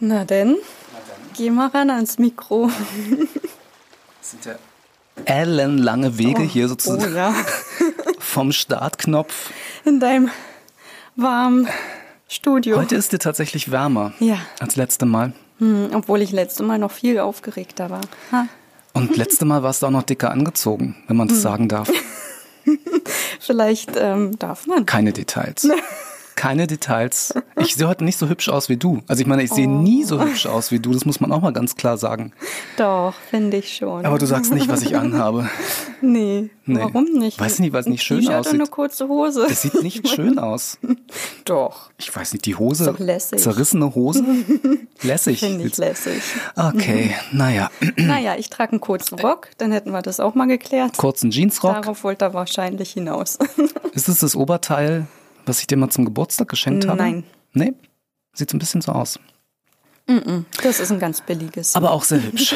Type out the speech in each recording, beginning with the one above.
Na denn, geh mal ran ans Mikro. Das sind ja ellenlange Wege hier Oh sozusagen ja, vom Startknopf. in deinem warmen Studio. Heute ist dir tatsächlich wärmer Ja. als letzte Mal. Hm, obwohl ich letztes Mal noch viel aufgeregter war. Ha. Und letzte Mal warst du auch noch dicker angezogen, wenn man Hm. das sagen darf. Vielleicht ähm, darf man. Keine Details. Keine Details. Ich sehe heute nicht so hübsch aus wie du. Also ich meine, ich sehe Oh. nie so hübsch aus wie du. Das muss man auch mal ganz klar sagen. Doch, finde ich schon. Aber du sagst nicht, was ich anhabe. nee, Nee. warum nicht? Weiß nicht, weil es nicht schön T-Shirt aussieht. und eine kurze Hose. Das sieht nicht schön aus. Doch, Ich weiß nicht, die Hose. Ist doch lässig. Zerrissene Hose? Lässig. finde ich lässig. Okay, naja. naja, ich trage einen kurzen Rock, dann hätten wir das auch mal geklärt. Kurzen Jeansrock. Darauf wollte er wahrscheinlich hinaus. Ist es das Oberteil, was ich dir mal zum Geburtstag geschenkt habe? Nein. Nee? Sieht so ein bisschen so aus. Das ist ein ganz billiges. Aber auch sehr hübsch.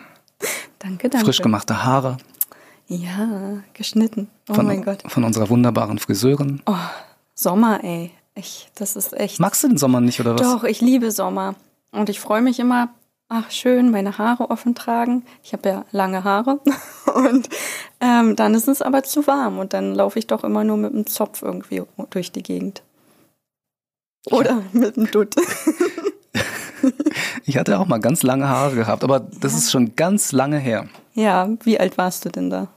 danke, danke. Frisch gemachte Haare Ja, geschnitten. Oh von, mein Gott. von unserer wunderbaren Friseurin. Oh, Sommer, ey. Ich, das ist echt. Magst du den Sommer nicht oder was? Doch, ich liebe Sommer. Und ich freue mich immer, ach schön, meine Haare offen tragen. Ich habe ja lange Haare. Und ähm, dann ist es aber zu warm. Und dann laufe ich doch immer nur mit dem Zopf irgendwie durch die Gegend. Oder mit dem Dutt. Ich hatte auch mal ganz lange Haare gehabt, aber das ist schon ganz lange her. Ja, wie alt warst du denn da?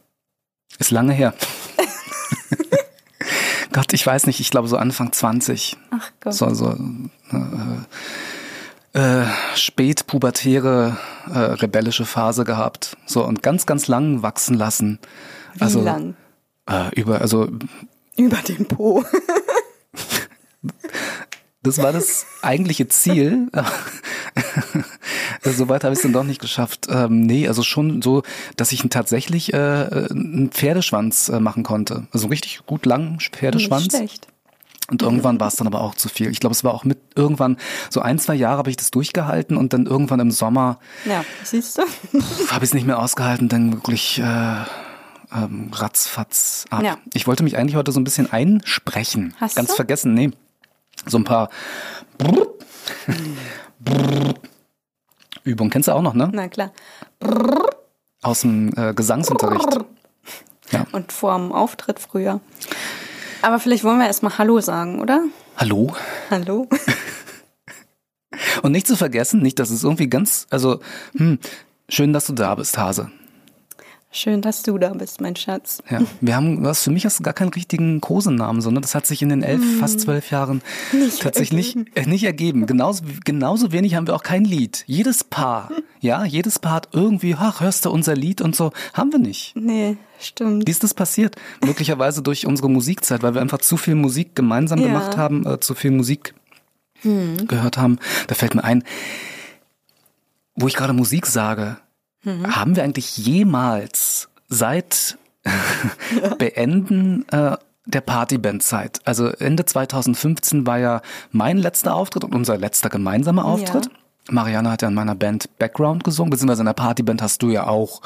Ist lange her. Gott, ich weiß nicht, ich glaube so Anfang 20. Ach Gott. So, so äh, äh, spätpubertäre, äh, rebellische Phase gehabt. So und ganz, ganz lang wachsen lassen. Wie also, lang? Äh, über, also Über den Po. das war das eigentliche Ziel. Soweit habe ich es dann doch nicht geschafft. Ähm, nee, also schon so, dass ich tatsächlich äh, einen Pferdeschwanz äh, machen konnte. Also richtig gut lang Pferdeschwanz. Nicht schlecht. Und irgendwann war es dann aber auch zu viel. Ich glaube, es war auch mit irgendwann, so ein, zwei Jahre habe ich das durchgehalten und dann irgendwann im Sommer Ja, siehst du? habe ich es nicht mehr ausgehalten, dann wirklich äh, ähm, ratzfatz ab. Ja. Ich wollte mich eigentlich heute so ein bisschen einsprechen. Hast Ganz du? vergessen, nee. So ein paar Übungen. Kennst du auch noch, ne? Na klar. Aus dem äh, Gesangsunterricht. Ja. Und vor dem Auftritt früher. Aber vielleicht wollen wir erstmal Hallo sagen, oder? Hallo? Hallo? Und nicht zu vergessen, nicht, dass es irgendwie ganz, also, hm, schön, dass du da bist, Hase. Schön, dass du da bist, mein Schatz. Ja, wir haben, was für mich hast du gar keinen richtigen Kosenamen, sondern das hat sich in den elf, fast zwölf Jahren tatsächlich nicht, äh, nicht ergeben. Genauso, genauso wenig haben wir auch kein Lied. Jedes Paar, ja, jedes Paar hat irgendwie, ach, hörst du unser Lied und so, haben wir nicht. Nee, stimmt. Wie ist das passiert? Möglicherweise durch unsere Musikzeit, weil wir einfach zu viel Musik gemeinsam Ja. gemacht haben, äh, zu viel Musik gehört haben. Da fällt mir ein, wo ich gerade Musik sage, haben wir eigentlich jemals seit Beenden äh, der Partybandzeit, also Ende 2015 war ja mein letzter Auftritt und unser letzter gemeinsamer Auftritt. Marianne hat ja in meiner Band Background gesungen, beziehungsweise in der Partyband hast du ja auch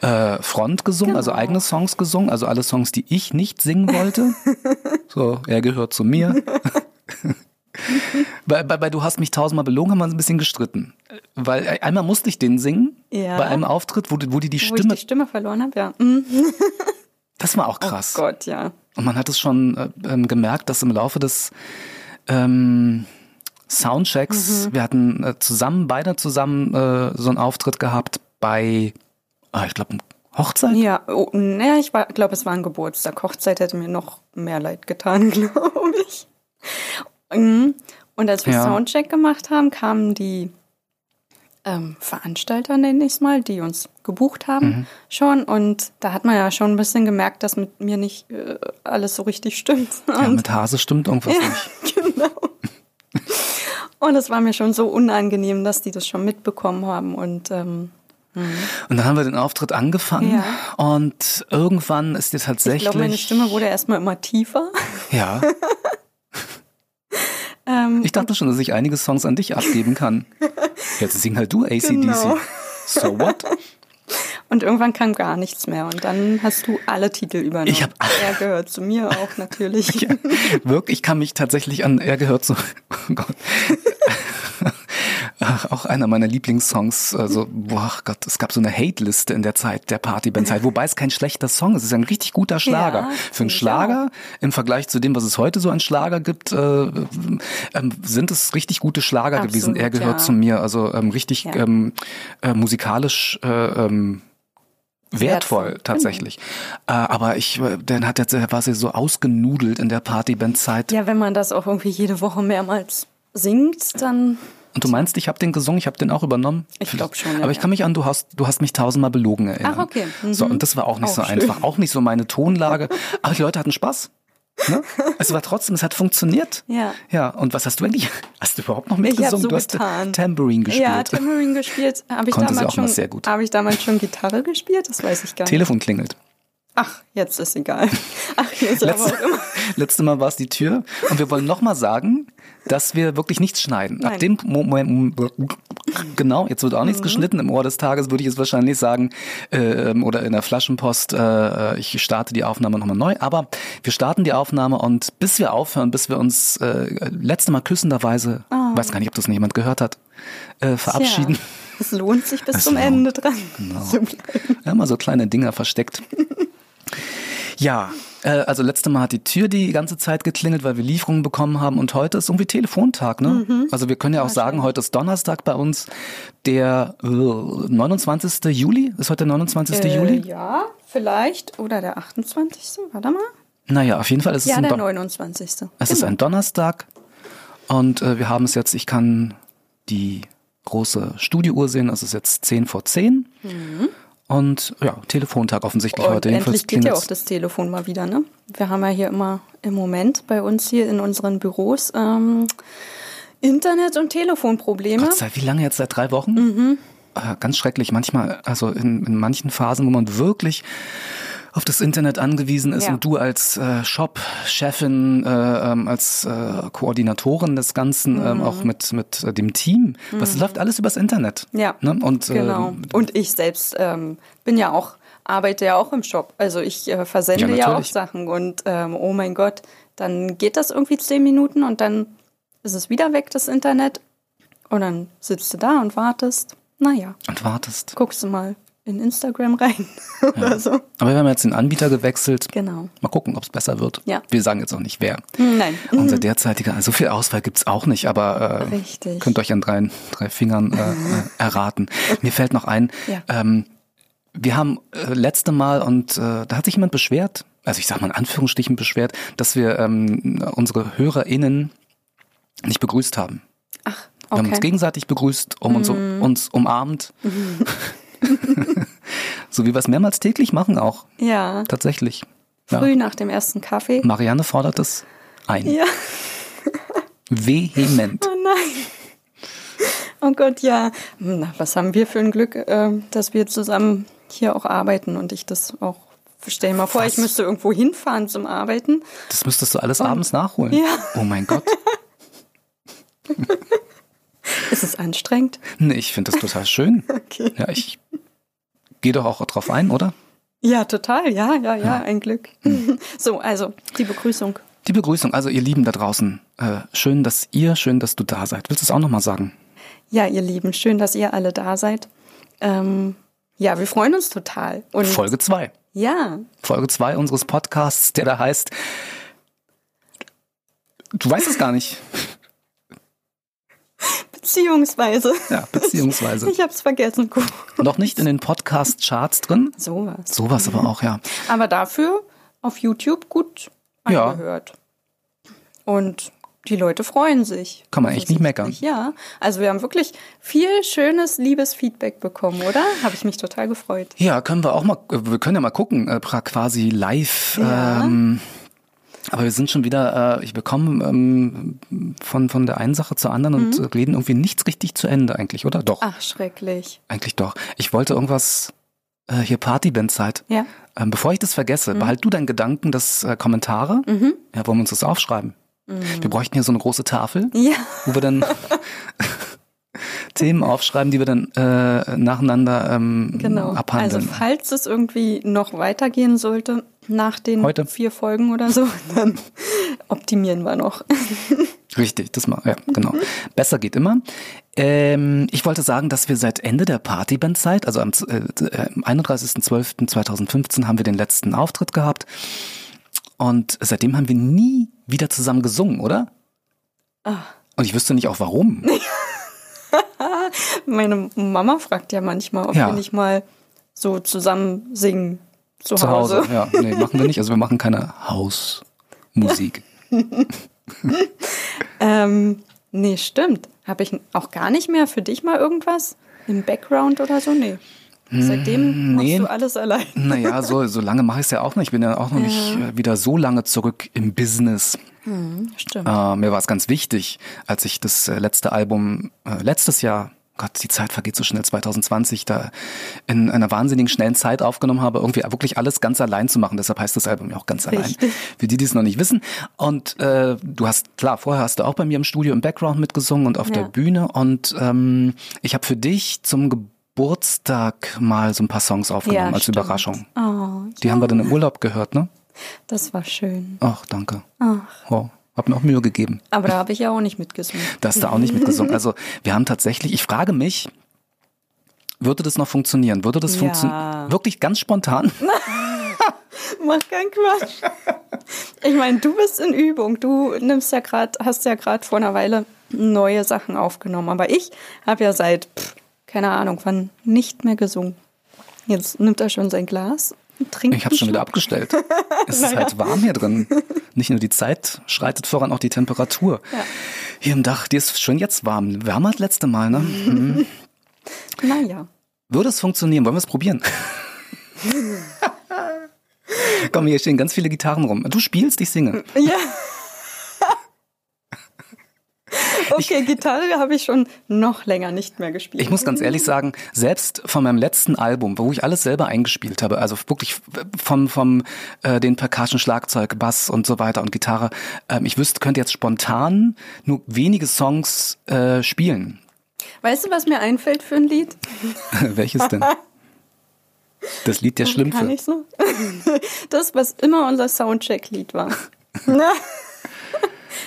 äh, Front gesungen, also eigene Songs gesungen, also alle Songs, die ich nicht singen wollte. so, er gehört zu mir. bei, bei, bei Du hast mich tausendmal belogen, haben wir uns ein bisschen gestritten. Weil äh, einmal musste ich den singen, Ja. bei einem Auftritt, wo, die- wo die die Wo ich Stimme, die Stimme verloren habe, ja. Mhm. das war auch krass. Oh Gott, ja. Und man hat es schon äh, ähm, gemerkt, dass im Laufe des ähm, Soundchecks, Mhm. wir hatten äh, zusammen, beide zusammen äh, so einen Auftritt gehabt bei, ah, ich glaube, Hochzeit. Ja, oh, naja, ich glaube, es war ein Geburtstag. Hochzeit hätte mir noch mehr leid getan, glaube ich. Mhm. Und als wir Ja. Soundcheck gemacht haben, kamen die ähm, Veranstalter, nenne ich es mal, die uns gebucht haben Mhm. schon. Und da hat man ja schon ein bisschen gemerkt, dass mit mir nicht äh, alles so richtig stimmt. Ja, Und mit Hase stimmt irgendwas nicht. genau. Und es war mir schon so unangenehm, dass die das schon mitbekommen haben. Und ähm, Und dann haben wir den Auftritt angefangen Ja. und irgendwann ist dir ich tatsächlich. glaube, meine Stimme wurde erstmal immer tiefer. Ja, Ähm, ich dachte schon, dass ich einige Songs an dich abgeben kann. Jetzt sing halt du ACDC. Genau. So what? Und irgendwann kam gar nichts mehr. Und dann hast du alle Titel übernommen. Ich hab- er gehört zu mir auch natürlich. Ja, wirklich, ich kann mich tatsächlich an, er gehört so, oh Gott. Ach, auch einer meiner Lieblingssongs. Also, boah Gott, es gab so eine Hate-Liste in der Zeit der Partybandzeit, wobei es kein schlechter Song ist. Es ist ein richtig guter Schlager. Ja, Für einen Schlager im Vergleich zu dem, was es heute so an Schlager gibt, äh, ähm, sind es richtig gute Schlager Absolut, gewesen. Er gehört ja. zu mir, also ähm, richtig Ja. ähm, äh, musikalisch. Äh, ähm, Wertvoll, tatsächlich. Äh, aber ich, äh, dann hat er, war sie so ausgenudelt in der Partybandzeit. Ja, wenn man das auch irgendwie jede Woche mehrmals singt, dann Und du meinst, ich habe den gesungen, ich habe den auch übernommen? Ich glaub schon, ja, Aber ich kann mich an, du hast, du hast mich tausendmal belogen erinnern. Ach, okay. Mhm. So, und das war auch nicht Auch so schön. einfach, auch nicht so meine Tonlage. Aber die Leute hatten Spaß. Ne? Es war trotzdem, es hat funktioniert. Ja. Ja, und was hast du eigentlich? Hast du überhaupt noch mitgesungen? so du hast getan. Tambourine gespielt. Ja, Tambourine gespielt. Habe ich Konnte damals schon. sehr gut. Habe ich damals schon Gitarre gespielt? Das weiß ich gar nicht. Telefon klingelt. Ach, jetzt ist egal. Ach, jetzt aber Letzte, auch immer. letzte Mal war es die Tür. Und wir wollen nochmal sagen, dass wir wirklich nichts schneiden. Ab Nein. dem Moment, genau, jetzt wird auch Mhm. nichts geschnitten. Im Ohr des Tages würde ich es wahrscheinlich sagen, äh, oder in der Flaschenpost, äh, ich starte die Aufnahme nochmal neu. Aber wir starten die Aufnahme und bis wir aufhören, bis wir uns äh, letzte Mal küssenderweise, Oh. weiß gar nicht, ob das noch jemand gehört hat, äh, verabschieden. Tja, es lohnt sich bis Es zum lohnt. Ende dran Genau. Ja, mal so kleine Dinger versteckt. Ja, äh, also letzte Mal hat die Tür die ganze Zeit geklingelt, weil wir Lieferungen bekommen haben und heute ist irgendwie Telefontag, ne? Mhm. Also wir können ja auch sagen, heute ist Donnerstag bei uns, der äh, 29. Juli. Ist heute der 29. Äh, Juli? ja, vielleicht. Oder der 28. Warte mal. Naja, auf jeden Fall ist es Ja, ein der Don 29. Es ist ein Donnerstag und äh, wir haben es jetzt, ich kann die große Studiouhr sehen, es ist jetzt 10 vor 10. Und ja, Telefontag offensichtlich Und heute. Endlich geht ja auch das Telefon mal wieder, ne? Wir haben ja hier immer im Moment bei uns hier in unseren Büros ähm, Internet- und Telefonprobleme. Gott sei wie lange jetzt? Seit drei Wochen? Mhm. Äh, ganz schrecklich. Manchmal, also in, in manchen Phasen, wo man wirklich auf das Internet angewiesen ist Ja. und du als äh, Shop-Chefin, äh, ähm, als äh, Koordinatorin des Ganzen, Mhm. ähm, auch mit, mit äh, dem Team, das läuft alles übers Internet. Ja, Ne? Und, äh, genau. Und ich selbst ähm, bin ja auch, arbeite ja auch im Shop. Also ich äh, versende Ja, ja, auch. Sachen und ähm, oh mein Gott, dann geht das irgendwie zehn Minuten und dann ist es wieder weg, das Internet. Und dann sitzt du da und wartest. Naja, und wartest. guckst du mal in Instagram rein oder so. Aber wir haben jetzt den Anbieter gewechselt. Genau. Mal gucken, ob es besser wird. Ja. Wir sagen jetzt auch nicht wer. Nein. Unser derzeitiger, so viel Auswahl gibt's auch nicht, aber äh, Richtig. könnt euch an drei, drei Fingern äh, äh, erraten. Mir fällt noch ein, Ja. ähm, wir haben äh, letzte Mal und äh, da hat sich jemand beschwert, also ich sag mal in Anführungsstrichen beschwert, dass wir ähm, unsere HörerInnen nicht begrüßt haben. Ach, Wir haben uns okay. Mhm. gegenseitig begrüßt, um uns, uns umarmt. so wie wir es mehrmals täglich machen auch, Ja, tatsächlich. Ja. früh nach dem ersten Kaffee. Marianne fordert es ein. Ja. Vehement. Oh nein. Oh Gott, ja. Na, was haben wir für ein Glück, äh, dass wir zusammen hier auch arbeiten und ich das auch. Stell dir mal vor, Was? ich müsste irgendwo hinfahren zum Arbeiten. Das müsstest du alles abends nachholen. Ja. Oh mein Gott. Ist es anstrengend? Nee, ich finde das total schön. Okay. Ja, ich gehe doch auch drauf ein, oder? Ja, total. Ja, ja, ja, ein Glück. So, also die Begrüßung. Die Begrüßung, also ihr Lieben da draußen, äh, schön, dass ihr, schön, dass du da seid. Willst du es auch nochmal sagen? Ja, ihr Lieben, schön, dass ihr alle da seid. Ähm, ja, wir freuen uns total. Und Folge 2. ja, Folge 2 unseres Podcasts, der da heißt, du weißt es gar nicht. Beziehungsweise. Ja, beziehungsweise. Ich hab's vergessen. Guck. Noch nicht in den Podcast-Charts drin. Sowas. Sowas aber auch, ja. Aber dafür auf YouTube gut Ja. angehört. Und die Leute freuen sich. Kann man echt nicht meckern. Ja, also wir haben wirklich viel schönes, liebes Feedback bekommen, oder? Habe ich mich total gefreut. Ja, können wir auch mal, wir können ja mal gucken, äh, quasi live. Ja. Ähm, aber wir sind schon wieder, äh, ich bekomme ähm, von, von der einen Sache zur anderen und Mhm. äh, reden irgendwie nichts richtig zu Ende eigentlich, oder? Doch, Ach, schrecklich. eigentlich doch. Ich wollte irgendwas, äh, hier Partyband-Zeit. Ja. Ähm, bevor ich das Mhm. vergesse, behalt du deinen Gedanken, das äh, Kommentare. Ja, wollen wir uns das aufschreiben? Wir bräuchten hier so eine große Tafel, Ja, wo wir dann Themen aufschreiben, die wir dann äh, nacheinander ähm, genau. abhandeln. Also falls es irgendwie noch weitergehen sollte, nach den Heute. vier Folgen oder so. Dann optimieren wir noch. Richtig, das mal, ja, genau. Besser geht immer. Ähm, ich wollte sagen, dass wir seit Ende der Partybandzeit, also am äh, 31.12.2015 haben wir den letzten Auftritt gehabt. Und seitdem haben wir nie wieder zusammen gesungen, oder? Ah. Und ich wüsste nicht auch warum. Meine Mama fragt ja manchmal, ob Ja. wir nicht mal so zusammen singen zu, Zu Hause. Hause. Ja, nee, machen wir nicht. Also wir machen keine Hausmusik. Ähm, nee, stimmt. Habe ich auch gar nicht mehr für dich mal irgendwas im Background oder so? Nee. Seitdem nee. machst du alles allein. Naja, so, so lange mache ich es ja auch nicht. Ich bin ja auch noch nicht äh, wieder so lange zurück im Business. Stimmt. Äh, mir war es ganz wichtig, als ich das äh, letzte Album äh, letztes Jahr, Gott, die Zeit vergeht so schnell, 2020, da in einer wahnsinnigen schnellen Zeit aufgenommen habe, irgendwie wirklich alles ganz allein zu machen. Deshalb heißt das Album ja auch ganz allein. Richtig. Für die, die es noch nicht wissen. Und äh, du hast, klar, vorher hast du auch bei mir im Studio im Background mitgesungen und auf Ja. der Bühne. Und ähm, ich habe für dich zum Geburtstag mal so ein paar Songs aufgenommen Ja, als stimmt. Überraschung. Oh, Die haben wir dann im Urlaub gehört, ne? das war schön. Ach, danke. Ach. Oh, hab mir auch Mühe gegeben. Aber da habe ich ja auch nicht mitgesungen. Da hast du auch nicht mitgesungen. Also wir haben tatsächlich, ich frage mich, würde das noch funktionieren? Würde das Ja. funktionieren? Wirklich ganz spontan? Mach keinen Quatsch. Ich meine, du bist in Übung. Du nimmst ja gerade, hast ja gerade vor einer Weile neue Sachen aufgenommen. Aber ich habe ja seit, pff, keine Ahnung, wann nicht mehr gesungen. Jetzt nimmt er schon sein Glas trinkt. Ich habe schon wieder abgestellt. Es ist halt warm hier drin. Nicht nur die Zeit schreitet voran, auch die Temperatur. Ja. Hier im Dach, die ist schon jetzt warm. Wärmer als letzte Mal, ne? Mhm. Naja. Würde es funktionieren? Wollen wir es probieren? Komm, hier stehen ganz viele Gitarren rum. Du spielst, ich singe. Ja. Okay, Gitarre habe ich schon noch länger nicht mehr gespielt. Ich muss ganz ehrlich sagen, selbst von meinem letzten Album, wo ich alles selber eingespielt habe, also wirklich vom vom äh, den Percussion, Schlagzeug, Bass und so weiter und Gitarre, ähm, ich wüsste, könnte jetzt spontan nur wenige Songs äh, spielen. Weißt du, was mir einfällt für ein Lied? Welches denn? Das Lied der Kann Schlümpfe. ich so? Das, was immer unser Soundcheck-Lied war.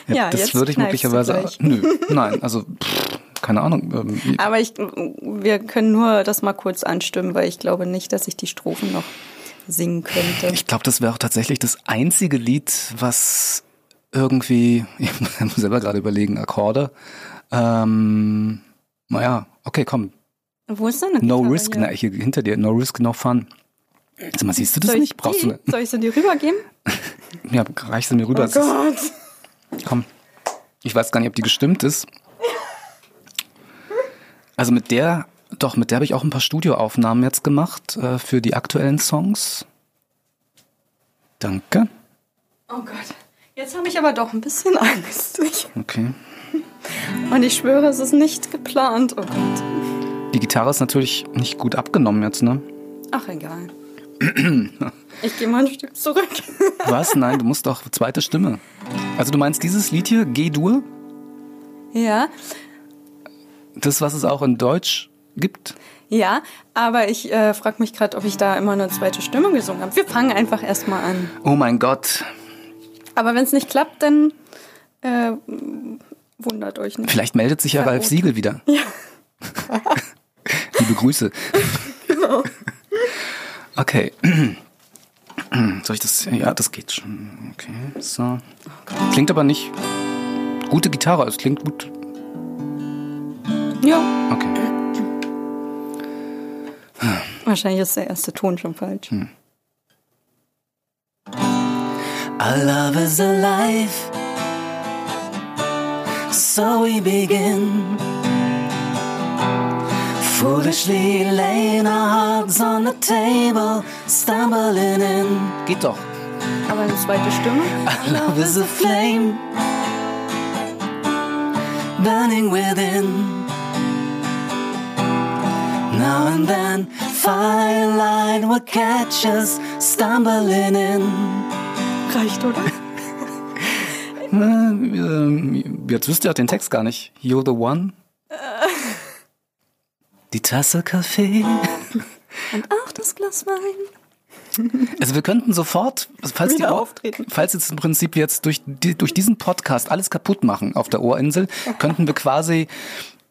ja, das würde ich du möglicherweise. Nö, nein, also pff, keine Ahnung. Ähm, Aber ich, wir können nur das mal kurz anstimmen, weil ich glaube nicht, dass ich die Strophen noch singen könnte. Ich glaube, das wäre auch tatsächlich das einzige Lied, was irgendwie, ich muss selber gerade überlegen, Akkorde. Ähm, naja, okay, komm. Wo ist denn eine No Gitarre risk, hier? na, hier hinter dir, no risk, no fun. Sag mal, siehst du das Soll ich, nicht? Brauchst du die, eine, soll ich sie dir rübergeben? ja, reichst du mir rüber? Oh Gott. Komm. Ich weiß gar nicht, ob die gestimmt ist. Also mit der, doch, mit der habe ich auch ein paar Studioaufnahmen jetzt gemacht äh, für die aktuellen Songs. Danke. Oh Gott. Jetzt habe ich aber doch ein bisschen Angst. Okay. und ich schwöre, es ist nicht geplant. Oh Gott. Die Gitarre ist natürlich nicht gut abgenommen jetzt, ne? Ach, egal. Ich gehe mal ein Stück zurück. Was? Nein, du musst doch zweite Stimme. Also du meinst dieses Lied hier, G-Dur? Ja, Das, was es auch in Deutsch gibt? ja, aber ich äh, frage mich gerade, ob ich da immer eine zweite Stimme gesungen habe. Wir fangen einfach erstmal an. Oh mein Gott. Aber wenn es nicht klappt, dann äh, wundert euch nicht. Vielleicht meldet sich ja. Ralf Siegel wieder. Ja. Liebe Grüße. Genau. Okay. Soll ich das? Ja, das geht schon. Okay, so. Klingt aber nicht. Gute Gitarre, es klingt gut. Ja, Okay. wahrscheinlich ist der erste Ton schon falsch. Our love is alive. So we begin. Foolishly laying our hearts on the table, stumbling in. Geht doch. Aber eine zweite Stimme? Our love is a flame, burning within. Now and then, firelight will catch us stumbling in. Reicht, oder? Ähm, Jetzt wisst ihr auch den Text gar nicht. You're the one. Die Tasse Kaffee. Und auch das Glas Wein. Also wir könnten sofort, falls, die, auftreten. falls jetzt im Prinzip jetzt durch, die, durch diesen Podcast alles kaputt machen auf der Ohrinsel, könnten wir quasi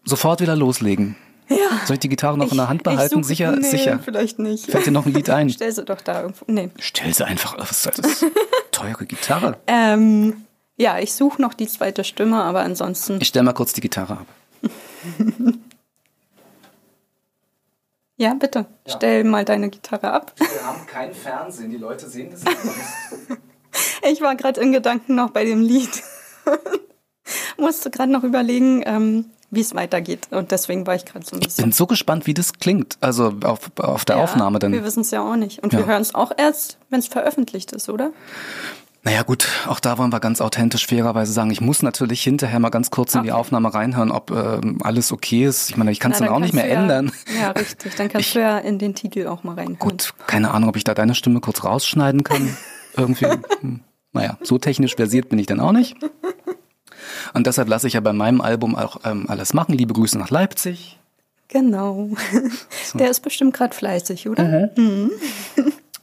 sofort wieder loslegen. Ja. Soll ich die Gitarre noch in der Hand behalten? such- sicher, nee, sicher. vielleicht nicht. Fällt dir noch ein Lied ein? Stell sie doch da irgendwo. Nee. Stell sie einfach, was soll das? Teure Gitarre. Ähm, ja, ich suche noch die zweite Stimme, aber ansonsten. Ich stell mal kurz die Gitarre ab. Ja, bitte. Stell mal deine Gitarre ab. Wir haben kein Fernsehen, die Leute sehen das nicht. Ich war gerade in Gedanken noch bei dem Lied. Musste gerade noch überlegen, ähm, wie es weitergeht. Und deswegen war ich gerade so ein bisschen. Bin so gespannt, wie das klingt. Also auf, auf der Ja, Aufnahme dann. Wir wissen es ja auch nicht. Und Ja. wir hören es auch erst, wenn es veröffentlicht ist, oder? Naja gut, auch da wollen wir ganz authentisch fairerweise sagen, ich muss natürlich hinterher mal ganz kurz in die. Aufnahme reinhören, ob ähm, alles okay ist. Ich meine, ich kann es dann auch nicht mehr ja, ändern. Ja, richtig. Dann kannst du ja in den Titel auch mal reinhören. Gut, keine Ahnung, ob ich da deine Stimme kurz rausschneiden kann. Irgendwie. Hm, naja, so technisch versiert bin ich dann auch nicht. Und deshalb lasse ich ja bei meinem Album auch ähm, alles machen. Liebe Grüße nach Leipzig. Genau. Der ist bestimmt gerade fleißig, oder?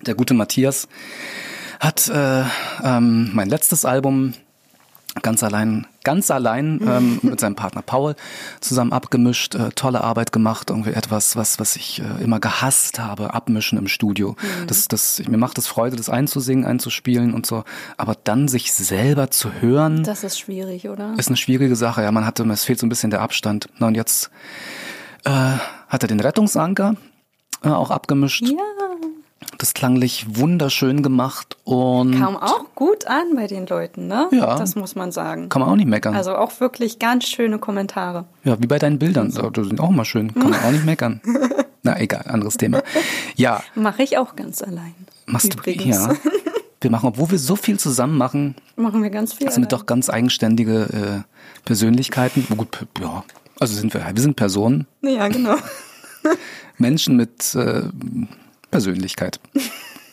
Der gute Matthias hat äh, ähm, mein letztes Album ganz allein, ganz allein ähm, mit seinem Partner Paul zusammen abgemischt, äh, tolle Arbeit gemacht, irgendwie etwas, was was ich äh, immer gehasst habe, abmischen im Studio. Das das mir macht es Freude, das einzusingen, einzuspielen und so, aber dann sich selber zu hören, Das ist schwierig, oder? ist eine schwierige Sache. Ja, man hatte, es fehlt so ein bisschen der Abstand. Na und jetzt äh, hat er den Rettungsanker äh, auch abgemischt. Ja, Das klanglich wunderschön gemacht und kam auch gut an bei den Leuten, ne? Ja. Das muss man sagen. kann man auch nicht meckern. Also auch wirklich ganz schöne Kommentare. ja, wie bei deinen Bildern. Die sind auch mal schön. Kann man auch nicht meckern. Na egal, anderes Thema. Ja, Mache ich auch ganz allein. machst Übrigens. du. Ja. Wir machen, obwohl wir so viel zusammen machen, Machen wir ganz viel. sind wir doch ganz eigenständige äh, Persönlichkeiten. Gut, p- ja. Also sind wir, wir sind Personen, Ja, genau. Menschen mit äh, Persönlichkeit.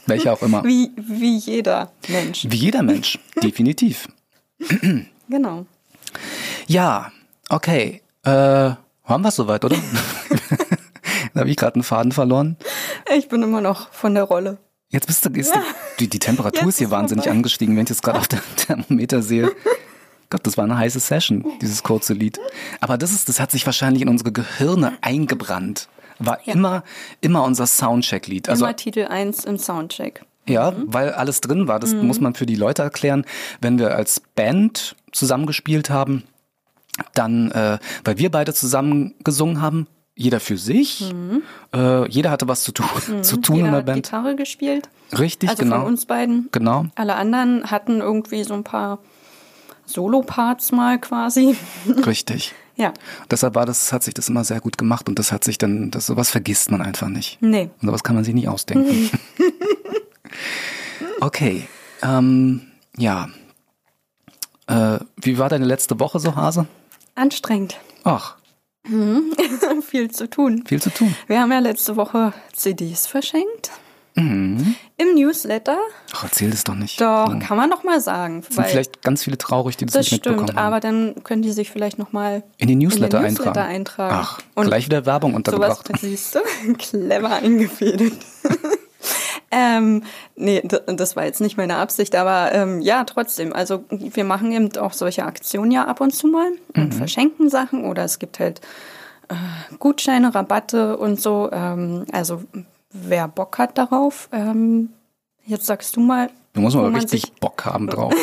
Welche auch immer. Wie, wie jeder Mensch. Wie jeder Mensch, definitiv. Genau. Ja, okay. Äh, haben wir es soweit, oder? da habe ich gerade einen Faden verloren. Ich bin immer noch von der Rolle. Jetzt bist du, ist die, die Temperatur Jetzt ist hier wahnsinnig vorbei. angestiegen, wenn ich jetzt gerade auf dem Thermometer sehe. Gott, das war eine heiße Session, dieses kurze Lied. Aber das ist, das hat sich wahrscheinlich in unsere Gehirne eingebrannt. War immer, immer unser Soundcheck-Lied. Also Immer Titel 1 im Soundcheck. Ja, weil alles drin war. Das muss man für die Leute erklären. Wenn wir als Band zusammengespielt haben, dann, äh, weil wir beide zusammen gesungen haben, jeder für sich, äh, jeder hatte was zu tun, zu tun Jeder in der hat Band. Gitarre gespielt. Richtig, Also genau. von uns beiden. Genau. Alle anderen hatten irgendwie so ein paar Solo-Parts mal quasi. Richtig. ja. Deshalb war das, hat sich das immer sehr gut gemacht und das hat sich dann, das sowas vergisst man einfach nicht. Nee. Und sowas kann man sich nicht ausdenken. okay. Ähm, ja. Äh, wie war deine letzte Woche so, Hase? Anstrengend. Ach, Viel zu tun. viel zu tun. Wir haben ja letzte Woche CDs verschenkt. Mhm. Im Newsletter. Ach, erzähl das doch nicht. Doch, Hm. kann man noch mal sagen. sind Weil vielleicht ganz viele traurig, die das, das nicht mitbekommen stimmt, haben. aber dann können die sich vielleicht noch mal in den Newsletter, in den Newsletter eintragen. eintragen. Ach, Und gleich wieder Werbung sowas, untergebracht. siehst du, clever eingefädelt. ähm, nee, das war jetzt nicht meine Absicht, aber ähm, ja, trotzdem. Also wir machen eben auch solche Aktionen ja ab und zu mal Mhm. und verschenken Sachen oder es gibt halt äh, Gutscheine, Rabatte und so. Ähm, also wer Bock hat darauf, ähm, jetzt sagst du mal, Da muss man wo aber richtig sich- Bock haben drauf.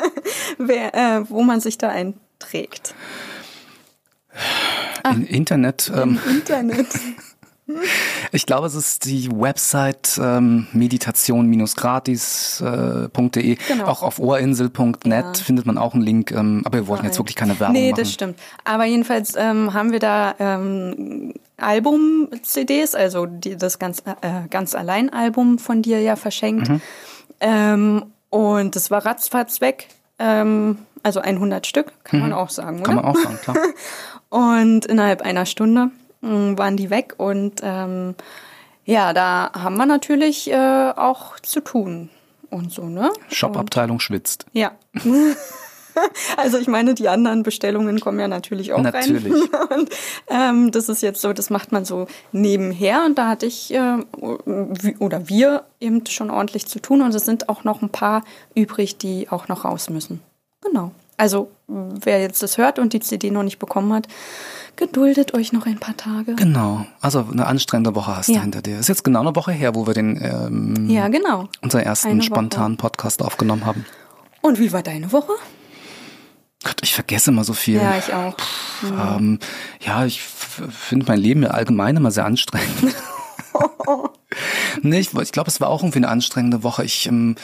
wer, äh, wo man sich da einträgt. In Internet, ähm, Im Internet. ich glaube, es ist die Website ähm, meditation-gratis.de. Genau. Auch auf ohrinsel.net Ja. findet man auch einen Link. Ähm, aber wir wollten jetzt wirklich keine Werbung Nee, machen. das stimmt. Aber jedenfalls ähm, haben wir da ähm, Album-CDs, also die, das ganz, äh, ganz allein Album von dir ja verschenkt. Mhm. Ähm, und das war ratzfatz weg. Ähm, also 100 Stück, kann man auch sagen, Mhm. Kann oder? man auch sagen, klar. Und innerhalb einer Stunde waren die weg. Und ähm, ja, da haben wir natürlich äh, auch zu tun und so, ne? Shop-Abteilung schwitzt. Ja. also ich meine, die anderen Bestellungen kommen ja natürlich auch natürlich. rein. Und, ähm, das ist jetzt so, das macht man so nebenher und da hatte ich äh, oder wir eben schon ordentlich zu tun und es sind auch noch ein paar übrig, die auch noch raus müssen. Genau. Also wer jetzt das hört und die CD noch nicht bekommen hat, geduldet euch noch ein paar Tage. Genau. Also eine anstrengende Woche hast ja. du hinter dir. Ist jetzt genau eine Woche her, wo wir den ähm, ja genau unseren ersten spontanen Podcast aufgenommen haben. Und wie war deine Woche? Gott, ich vergesse immer so viel. Ja, ich auch. Puh, mhm. ähm, ja, ich finde mein Leben ja allgemein immer sehr anstrengend. nee, ich, ich glaube, es war auch irgendwie eine anstrengende Woche. Ich ähm,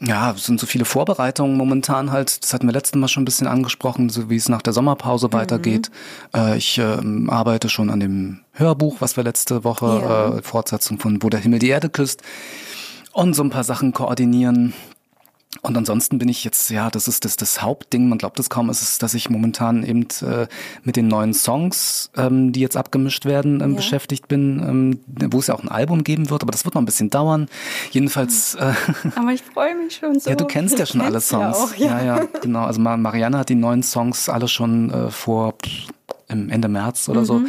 ja, es sind so viele Vorbereitungen momentan halt. Das hatten wir letztes Mal schon ein bisschen angesprochen, so wie es nach der Sommerpause mhm. weitergeht. Äh, ich äh, arbeite schon an dem Hörbuch, was wir letzte Woche, ja. äh, Fortsetzung von Wo der Himmel die Erde küsst. Und so ein paar Sachen koordinieren. Und ansonsten bin ich jetzt, ja, das ist das, das Hauptding, man glaubt es kaum, ist es, dass ich momentan eben äh, mit den neuen Songs, ähm, die jetzt abgemischt werden, ähm, ja. beschäftigt bin, ähm, wo es ja auch ein Album geben wird, aber das wird noch ein bisschen dauern. Jedenfalls. Äh, aber ich freue mich schon so. Ja, du kennst ich ja schon alle Songs. Ja, auch, ja. ja, ja, genau. Also Marianne hat die neuen Songs alle schon äh, vor pff, im Ende März oder mhm. so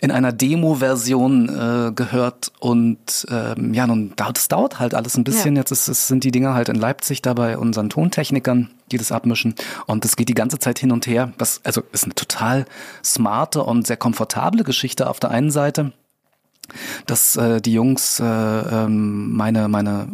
in einer Demo-Version äh, gehört und ähm, ja, nun das dauert halt alles ein bisschen. Ja. Jetzt ist, ist, sind die Dinger halt in Leipzig da bei unseren Tontechnikern, die das abmischen und das geht die ganze Zeit hin und her. Das also ist eine total smarte und sehr komfortable Geschichte auf der einen Seite dass äh, die Jungs äh, ähm, meine meine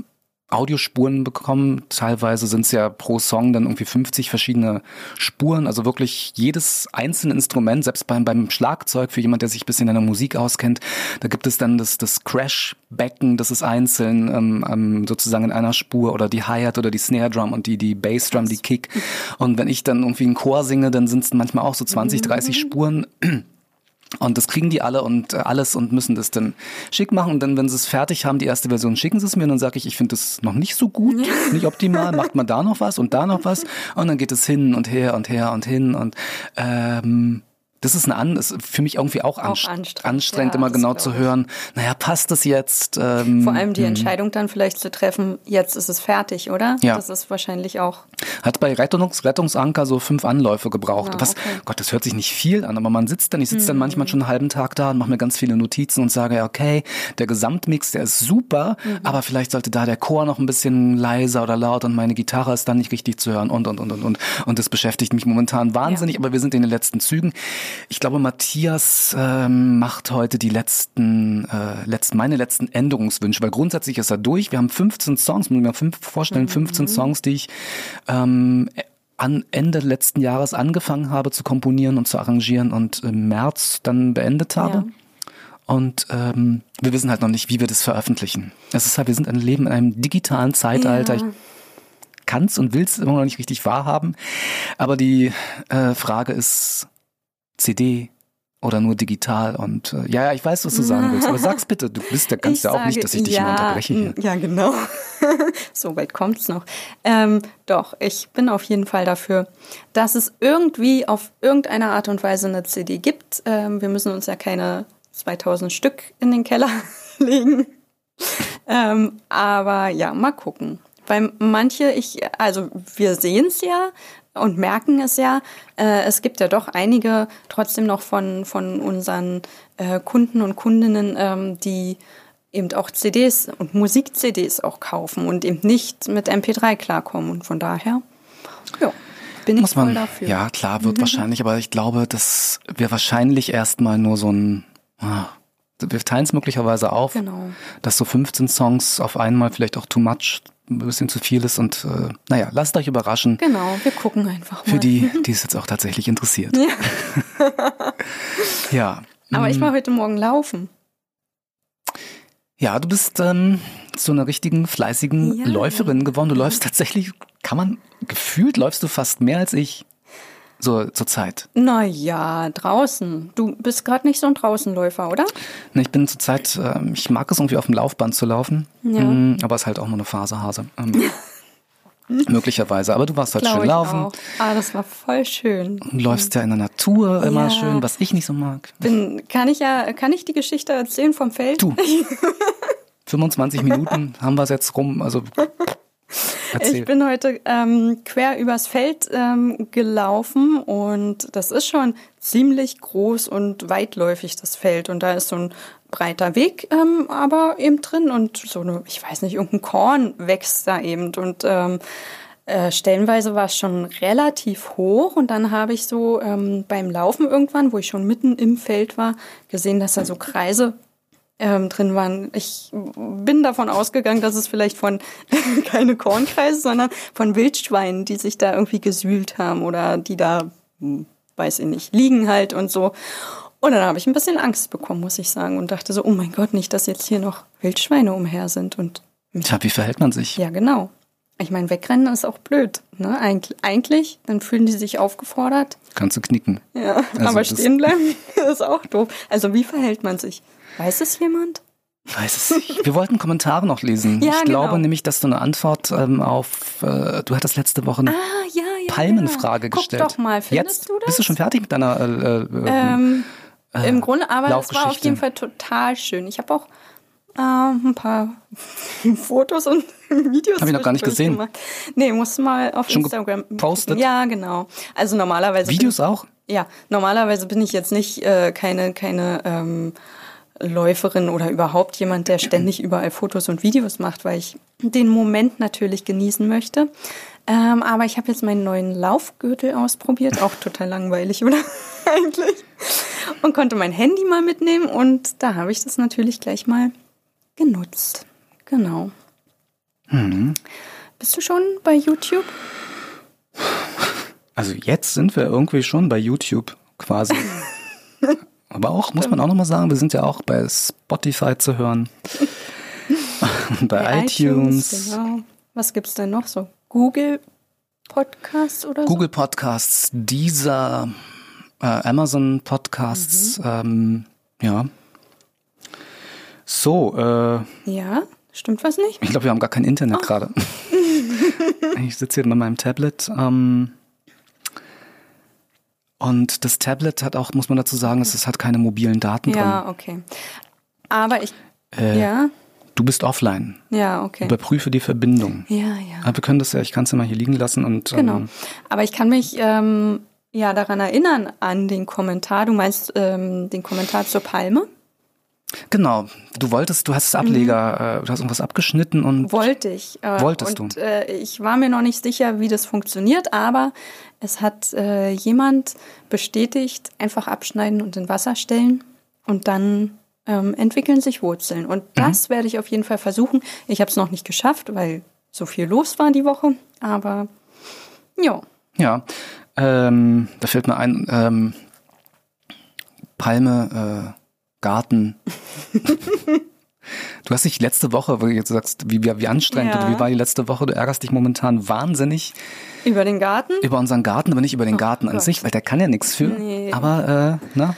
Audiospuren bekommen. Teilweise sind es ja pro Song dann irgendwie 50 verschiedene Spuren. Also wirklich jedes einzelne Instrument, selbst beim, beim Schlagzeug, für jemand, der sich ein bisschen in der Musik auskennt, da gibt es dann das, das Crash-Becken, das ist einzeln ähm, ähm, sozusagen in einer Spur oder die Hi-Hat oder die Snare Drum und die, die Bass-Drum, die Kick. Und wenn ich dann irgendwie einen Chor singe, dann sind es manchmal auch so 20, 30 Spuren. Und das kriegen die alle und äh, alles und müssen das dann schick machen. Und dann, wenn sie es fertig haben, die erste Version, schicken sie es mir und dann sage ich, ich finde das noch nicht so gut, nicht optimal, macht man da noch was und da noch was. Und dann geht es hin und her und her und hin und ähm, das ist, eine, ist für mich irgendwie auch, auch anstrengend, anstrengend ja, immer genau zu hören, naja, passt das jetzt? Ähm, Vor allem die hm. Entscheidung dann vielleicht zu treffen, jetzt ist es fertig, oder? Ja. Das ist wahrscheinlich auch. Hat bei Rettungs Rettungsanker so fünf Anläufe gebraucht. Ah, Was, okay. Gott, das hört sich nicht viel an, aber man sitzt dann, ich sitze mhm. dann manchmal schon einen halben Tag da und mache mir ganz viele Notizen und sage, okay, der Gesamtmix, der ist super, mhm. aber vielleicht sollte da der Chor noch ein bisschen leiser oder laut und meine Gitarre ist dann nicht richtig zu hören und, und, und, und, und. Und das beschäftigt mich momentan wahnsinnig, ja. aber wir sind in den letzten Zügen. Ich glaube, Matthias ähm, macht heute die letzten, äh, letzten, meine letzten Änderungswünsche, weil grundsätzlich ist er durch. Wir haben 15 Songs, muss ich mir fünf vorstellen, 15 mhm. Songs, die ich ähm, an Ende letzten Jahres angefangen habe zu komponieren und zu arrangieren und im März dann beendet habe. Ja. Und ähm, wir wissen halt noch nicht, wie wir das veröffentlichen. Es ist halt, wir sind ein Leben in einem digitalen Zeitalter. Ja. Ich kann's und will's immer noch nicht richtig wahrhaben. Aber die äh, Frage ist, CD oder nur digital und äh, ja, ja, ich weiß, was du sagen willst, aber sag's bitte, du bist ja ganz ja auch nicht, dass ich dich ja, unterbreche hier. Ja, genau. so weit kommt's noch. Ähm, doch, ich bin auf jeden Fall dafür, dass es irgendwie auf irgendeine Art und Weise eine CD gibt. Ähm, wir müssen uns ja keine 2000 Stück in den Keller legen. Ähm, aber ja, mal gucken. Weil manche, ich, also wir sehen es ja, und merken es ja. Äh, es gibt ja doch einige trotzdem noch von, von unseren äh, Kunden und Kundinnen, ähm, die eben auch CDs und Musik-CDs auch kaufen und eben nicht mit MP3 klarkommen. Und von daher, ja, bin ich Muss voll dafür. Ja, klar, wird mhm. wahrscheinlich, aber ich glaube, dass wir wahrscheinlich erstmal nur so ein, ah, wir teilen es möglicherweise auf, genau. dass so 15 Songs auf einmal vielleicht auch too much ein bisschen zu viel ist und äh, naja, lasst euch überraschen. Genau, wir gucken einfach mal. Für die, die es jetzt auch tatsächlich interessiert. Ja. ja. Aber ich mm. war heute Morgen laufen. Ja, du bist ähm, zu einer richtigen, fleißigen ja. Läuferin geworden. Du läufst tatsächlich, kann man, gefühlt läufst du fast mehr als ich so zur Zeit? Naja, draußen. Du bist gerade nicht so ein Draußenläufer, oder? Ne, ich bin zur Zeit, äh, ich mag es irgendwie auf dem Laufband zu laufen, ja. mm, aber es ist halt auch nur eine Phase, Hase. Ähm, möglicherweise, aber du warst halt Glaube schön laufen. Auch. Ah, das war voll schön. Du läufst ja in der Natur immer ja. schön, was ich nicht so mag. Bin, kann ich ja, kann ich die Geschichte erzählen vom Feld? Du. 25 Minuten haben wir es jetzt rum, also Erzähl. Ich bin heute ähm, quer übers Feld ähm, gelaufen und das ist schon ziemlich groß und weitläufig, das Feld. Und da ist so ein breiter Weg ähm, aber eben drin und so eine, ich weiß nicht, irgendein Korn wächst da eben. Und ähm, äh, stellenweise war es schon relativ hoch und dann habe ich so ähm, beim Laufen irgendwann, wo ich schon mitten im Feld war, gesehen, dass da so Kreise ähm, drin waren. Ich bin davon ausgegangen, dass es vielleicht von keine Kornkreise, sondern von Wildschweinen, die sich da irgendwie gesühlt haben oder die da, hm, weiß ich nicht, liegen halt und so. Und dann habe ich ein bisschen Angst bekommen, muss ich sagen, und dachte so, oh mein Gott, nicht, dass jetzt hier noch Wildschweine umher sind und Tja, wie verhält man sich? ja, genau. Ich meine, wegrennen ist auch blöd. Ne? Eig eigentlich, dann fühlen die sich aufgefordert. Kannst du knicken. Ja, Also aber stehen bleiben ist auch doof. Also wie verhält man sich? Weiß es jemand? Weiß es nicht. Wir wollten Kommentare noch lesen. Ja, ich glaube genau. nämlich, dass du eine Antwort ähm, auf, äh, du hattest letzte Woche eine Ah, ja, ja. Palmenfrage. Guck gestellt. doch mal, findest Jetzt du das? bist du schon fertig mit deiner äh, äh, Ähm, Im Grunde, aber es war auf jeden Fall total schön. Ich habe auch äh, ein paar Fotos und Videos. Hab ich noch gar nicht gesehen. Gemacht. Nee, musst du mal auf Schon Instagram gepostet? Ja, genau. Also normalerweise. Videos auch? Bin, ja, normalerweise bin ich jetzt nicht äh, keine, keine ähm, Läuferin oder überhaupt jemand, der ständig überall Fotos und Videos macht, weil ich den Moment natürlich genießen möchte. Ähm, aber ich habe jetzt meinen neuen Laufgürtel ausprobiert, auch total langweilig, oder? Eigentlich. Und konnte mein Handy mal mitnehmen und da habe ich das natürlich gleich mal genutzt. Genau. Bist du schon bei YouTube? Also jetzt sind wir irgendwie schon bei YouTube quasi. Aber auch, muss man auch nochmal sagen, wir sind ja auch bei Spotify zu hören. Und bei, iTunes, Genau. Was gibt's denn noch so? Google Podcast oder Google Podcasts, dieser äh, Amazon Podcasts, Mhm. ähm, ja. So, äh, so? Ja, stimmt was nicht? ich glaube, wir haben gar kein Internet Oh. gerade. ich sitze hier mit meinem Tablet. Ähm, und das Tablet hat auch, muss man dazu sagen, es es hat keine mobilen Daten Ja, drin. okay. Aber ich. Äh, ja, Du bist offline. ja, okay. Überprüfe die Verbindung. Ja, ja. Aber wir können das ja, ich kann es ja mal hier liegen lassen und Genau. ähm, Aber ich kann mich ähm, ja daran erinnern an den Kommentar. Du meinst ähm, den Kommentar zur Palme? Genau. Du wolltest, du hast Ableger, äh, du hast irgendwas abgeschnitten und Wollte ich. Äh, Wolltest und, Äh, ich war mir noch nicht sicher, wie das funktioniert, aber es hat äh, jemand bestätigt, einfach abschneiden und in Wasser stellen und dann ähm, entwickeln sich Wurzeln. Und das werde ich auf jeden Fall versuchen. Ich habe es noch nicht geschafft, weil so viel los war die Woche, aber ja. Ja, ähm, da fällt mir ein, ähm, Palme, äh, Garten. du hast dich letzte Woche, wo du jetzt sagst, wie, wie, wie anstrengend Ja. oder wie war die letzte Woche? Du ärgerst dich momentan wahnsinnig Über den Garten? über unseren Garten, aber nicht über den Garten an Oh Gott. sich, weil der kann ja nichts für. Nee. Aber, äh, na,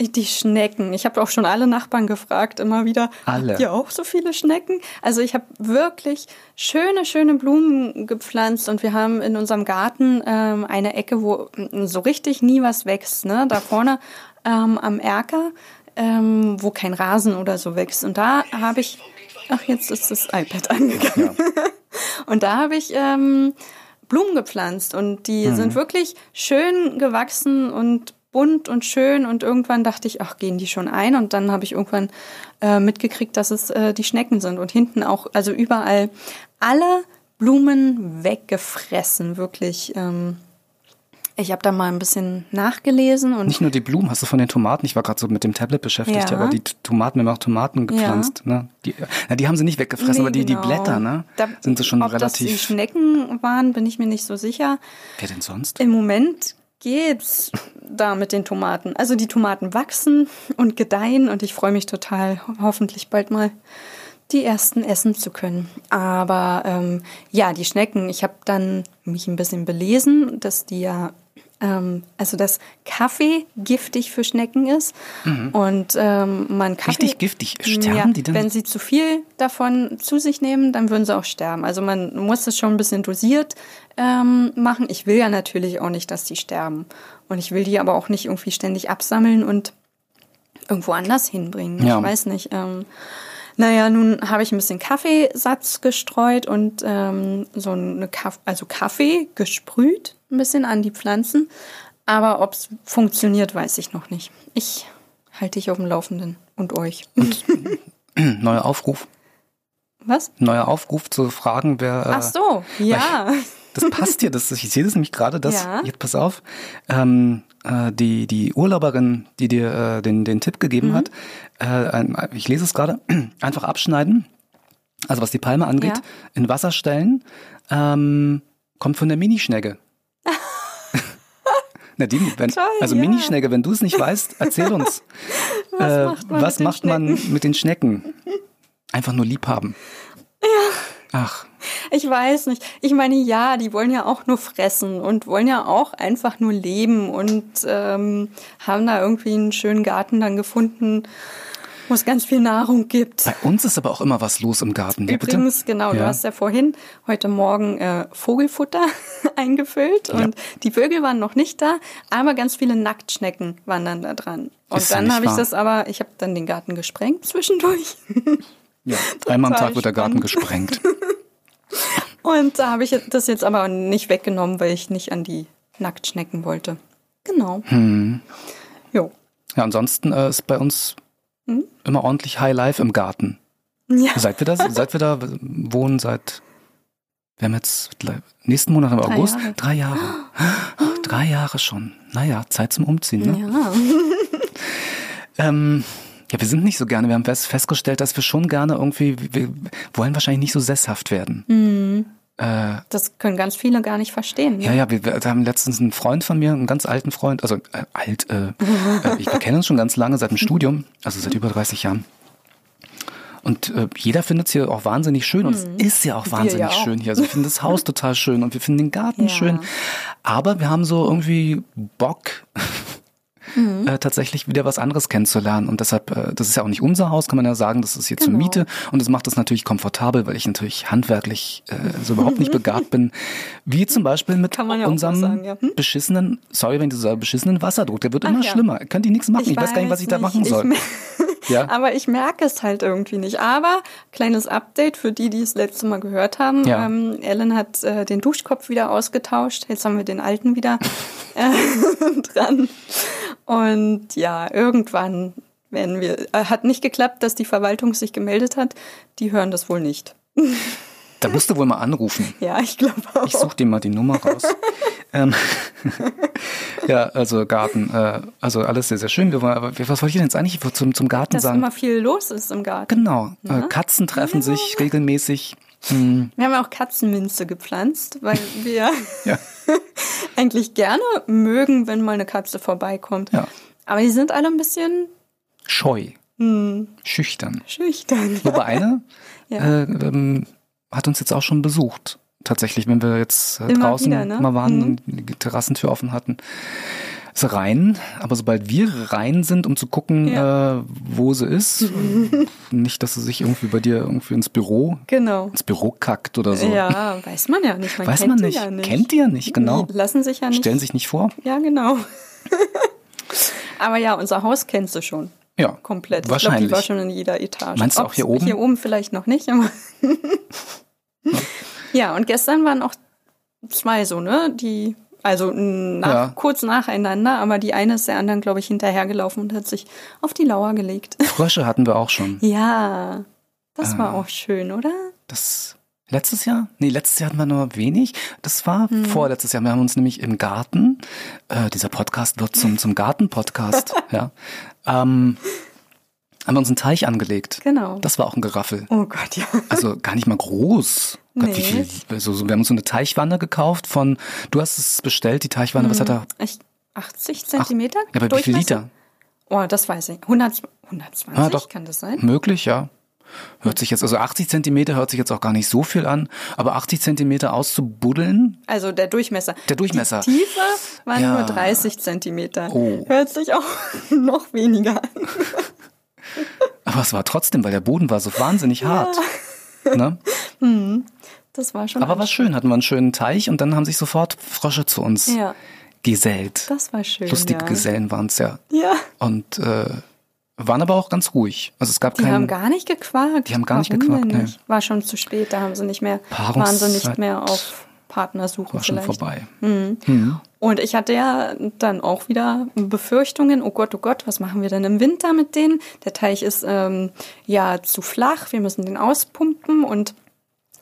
Die Schnecken. Ich habe auch schon alle Nachbarn gefragt, immer wieder. Alle. Ihr auch so viele Schnecken? Also ich habe wirklich schöne, schöne Blumen gepflanzt und wir haben in unserem Garten ähm, eine Ecke, wo so richtig nie was wächst. Ne? Da vorne ähm, am Erker, ähm, wo kein Rasen oder so wächst. Und da habe ich, ach jetzt ist das iPad angegangen. Und da habe ich ähm, Blumen gepflanzt und die Mhm. sind wirklich schön gewachsen und bunt und schön und irgendwann dachte ich, ach, gehen die schon ein und dann habe ich irgendwann äh, mitgekriegt, dass es äh, die Schnecken sind und hinten auch, also überall alle Blumen weggefressen, wirklich. Ähm, ich habe da mal ein bisschen nachgelesen und nicht nur die Blumen, hast du von den Tomaten, ich war gerade so mit dem Tablet beschäftigt, Ja. aber die Tomaten, wir haben auch Tomaten gepflanzt, ne? Die, na, die haben sie nicht weggefressen, Nee, aber die, genau. die Blätter, ne? Da, sind sie schon ob das die relativ. Schnecken waren, bin ich mir nicht so sicher. Wer denn sonst? Im Moment geht's da mit den Tomaten. Also die Tomaten wachsen und gedeihen und ich freue mich total, hoffentlich bald mal die ersten essen zu können. Aber ähm, ja, die Schnecken, ich habe dann mich ein bisschen belesen, dass die ja, ähm, also dass Kaffee giftig für Schnecken ist und ähm, man Kaffee... Mhm. Richtig giftig. Sterben ja, die denn? Wenn sie zu viel davon zu sich nehmen, dann würden sie auch sterben. Also man muss das schon ein bisschen dosiert ähm, machen. Ich will ja natürlich auch nicht, dass die sterben. Und ich will die aber auch nicht irgendwie ständig absammeln und irgendwo anders hinbringen. Ja. Ich weiß nicht. Ähm, Naja, nun habe ich ein bisschen Kaffeesatz gestreut und ähm, so eine Kaff also Kaffee gesprüht, ein bisschen an die Pflanzen. Aber ob es funktioniert, weiß ich noch nicht. Ich halte dich auf dem Laufenden und euch. Und, neuer Aufruf. Was? Neuer Aufruf zu fragen, wer. Ach so, ja. Ich, das passt hier, das, ich sehe das nämlich gerade, dass, ja. jetzt pass auf, ähm, äh, die, die Urlauberin, die dir äh, den, den Tipp gegeben mhm. hat, äh, ich lese es gerade, einfach abschneiden, also was die Palme angeht, ja. in Wasser stellen, ähm, kommt von der Minischnecke. Nadine, wenn, Toll, also ja. Minischnecke, wenn du es nicht weißt, erzähl uns. was äh, macht man, was mit, macht man mit den Schnecken? Einfach nur lieb haben. Ja. Ach. Ich weiß nicht. Ich meine, ja, die wollen ja auch nur fressen und wollen ja auch einfach nur leben und ähm, haben da irgendwie einen schönen Garten dann gefunden, wo es ganz viel Nahrung gibt. Bei uns ist aber auch immer was los im Garten. Ja, Übrigens, bitte? genau, ja. du hast ja vorhin heute Morgen äh, Vogelfutter eingefüllt ja. und die Vögel waren noch nicht da, aber ganz viele Nacktschnecken waren dann da dran. Und ist dann habe ich das aber, ich habe dann den Garten gesprengt zwischendurch. Ja, einmal am Tag wird der Garten gesprengt. Und da habe ich das jetzt aber nicht weggenommen, weil ich nicht an die Nacktschnecken wollte. Genau. Hm. Jo. Ja, ansonsten äh, ist bei uns hm? immer ordentlich High Life im Garten. Ja. Seit wir da, seit wir da wohnen, seit wir haben jetzt nächsten Monat im August Jahre. drei Jahre. Ach, drei Jahre schon. Naja, Zeit zum Umziehen. Ne? Ja. ähm, ja, wir sind nicht so gerne. Wir haben fest, festgestellt, dass wir schon gerne irgendwie, wir wollen wahrscheinlich nicht so sesshaft werden. Mhm. Äh, das können ganz viele gar nicht verstehen. Ja, ja, wir, wir haben letztens einen Freund von mir, einen ganz alten Freund, also äh, alt, äh, äh, ich, wir kennen uns schon ganz lange, seit dem Studium, also seit über 30 Jahren. Und äh, jeder findet es hier auch wahnsinnig schön und mhm. es ist ja auch wahnsinnig ja auch. schön hier. Also wir finden das Haus total schön und wir finden den Garten ja. schön. Aber wir haben so irgendwie Bock, mhm. äh, tatsächlich wieder was anderes kennenzulernen. Und deshalb, äh, das ist ja auch nicht unser Haus, kann man ja sagen, das ist hier genau. zur Miete. Und das macht es natürlich komfortabel, weil ich natürlich handwerklich äh, so überhaupt nicht begabt bin. Wie zum Beispiel mit ja unserem sagen, ja. hm? beschissenen, sorry, wenn du so beschissenen Wasserdruck, der wird Ach, immer ja. schlimmer. Könnt ihr nichts machen. Ich, ich weiß, weiß, gar nicht, was ich nicht. da machen soll. Ja. Aber ich merke es halt irgendwie nicht. Aber kleines Update für die, die es letzte Mal gehört haben. Ja. Ähm, Ellen hat äh, den Duschkopf wieder ausgetauscht. Jetzt haben wir den alten wieder äh, dran. Und ja, irgendwann werden wir. Äh, hat nicht geklappt, dass die Verwaltung sich gemeldet hat. Die hören das wohl nicht. Da musst du wohl mal anrufen. Ja, ich glaube auch. Ich suche dir mal die Nummer raus. ähm, ja, also Garten, äh, also alles sehr, sehr schön. Wir wollen, aber was wollte ich denn jetzt eigentlich zum, zum Garten Dass sagen? Dass immer viel los ist im Garten. Genau. Äh, Katzen treffen ja. sich regelmäßig. Hm. Wir haben auch Katzenminze gepflanzt, weil wir eigentlich gerne mögen, wenn mal eine Katze vorbeikommt. Ja. Aber die sind alle ein bisschen scheu. Hm. Schüchtern. Schüchtern. Wobei eine ja. äh, ähm, hat uns jetzt auch schon besucht. Tatsächlich, wenn wir jetzt äh, draußen wieder, ne? mal waren mhm. und die Terrassentür offen hatten. Ist rein, aber sobald wir rein sind, um zu gucken, ja. äh, wo sie ist, nicht, dass sie sich irgendwie bei dir irgendwie ins Büro, genau. ins Büro kackt oder so. Ja, weiß man ja nicht. Man weiß man nicht. Ja nicht. Kennt die ja nicht, genau. Die lassen sich ja nicht. Stellen sich nicht vor. Ja, genau. aber ja, unser Haus kennst du schon. Ja. Komplett. Wahrscheinlich. Ich glaube, die war schon in jeder Etage. Meinst du auch hier oben? Hier oben vielleicht noch nicht, aber. ja, und gestern waren auch zwei so, ne? Die, also nach, ja. kurz nacheinander, aber die eine ist der anderen, glaube ich, hinterhergelaufen und hat sich auf die Lauer gelegt. Frösche hatten wir auch schon. Ja, das äh, war auch schön, oder? Das Letztes Jahr? Nee, letztes Jahr hatten wir nur wenig. Das war hm. vorletztes Jahr. Wir haben uns nämlich im Garten, äh, dieser Podcast wird zum, zum Garten-Podcast, ja. Ähm, haben wir uns einen Teich angelegt. Genau. Das war auch ein Geraffel. Oh Gott, ja. Also gar nicht mal groß. Gott, nee. wie viel, also, wir haben uns so eine Teichwanne gekauft von, du hast es bestellt, die Teichwanne, hm. was hat er? 80 Zentimeter? Ach, ja, aber wie viel Liter? Oh, das weiß ich. 100, 120 ah, doch. kann das sein? Möglich, ja. Hört sich jetzt, also 80 Zentimeter hört sich jetzt auch gar nicht so viel an, aber 80 Zentimeter auszubuddeln. Also der Durchmesser. Der Durchmesser. Die Tiefe waren ja. nur 30 Zentimeter. Oh. Hört sich auch noch weniger an. Aber es war trotzdem, weil der Boden war so wahnsinnig hart. Ja. Ne? Mhm. Das war schon. Aber war schön, hatten wir einen schönen Teich und dann haben sich sofort Frösche zu uns ja. gesellt. Das war schön. Lustige ja. Gesellen waren es ja. Ja. Und äh, waren aber auch ganz ruhig. Also es gab Die keinen, haben gar nicht gequakt. Die haben gar nicht Warum gequakt, denn nee. nicht? War schon zu spät, da haben sie nicht mehr, Paarungszeit waren sie nicht mehr auf Partnersuche war schon vielleicht. vorbei. Und ich hatte ja dann auch wieder Befürchtungen, oh Gott, oh Gott, was machen wir denn im Winter mit denen? Der Teich ist ähm, ja zu flach, wir müssen den auspumpen und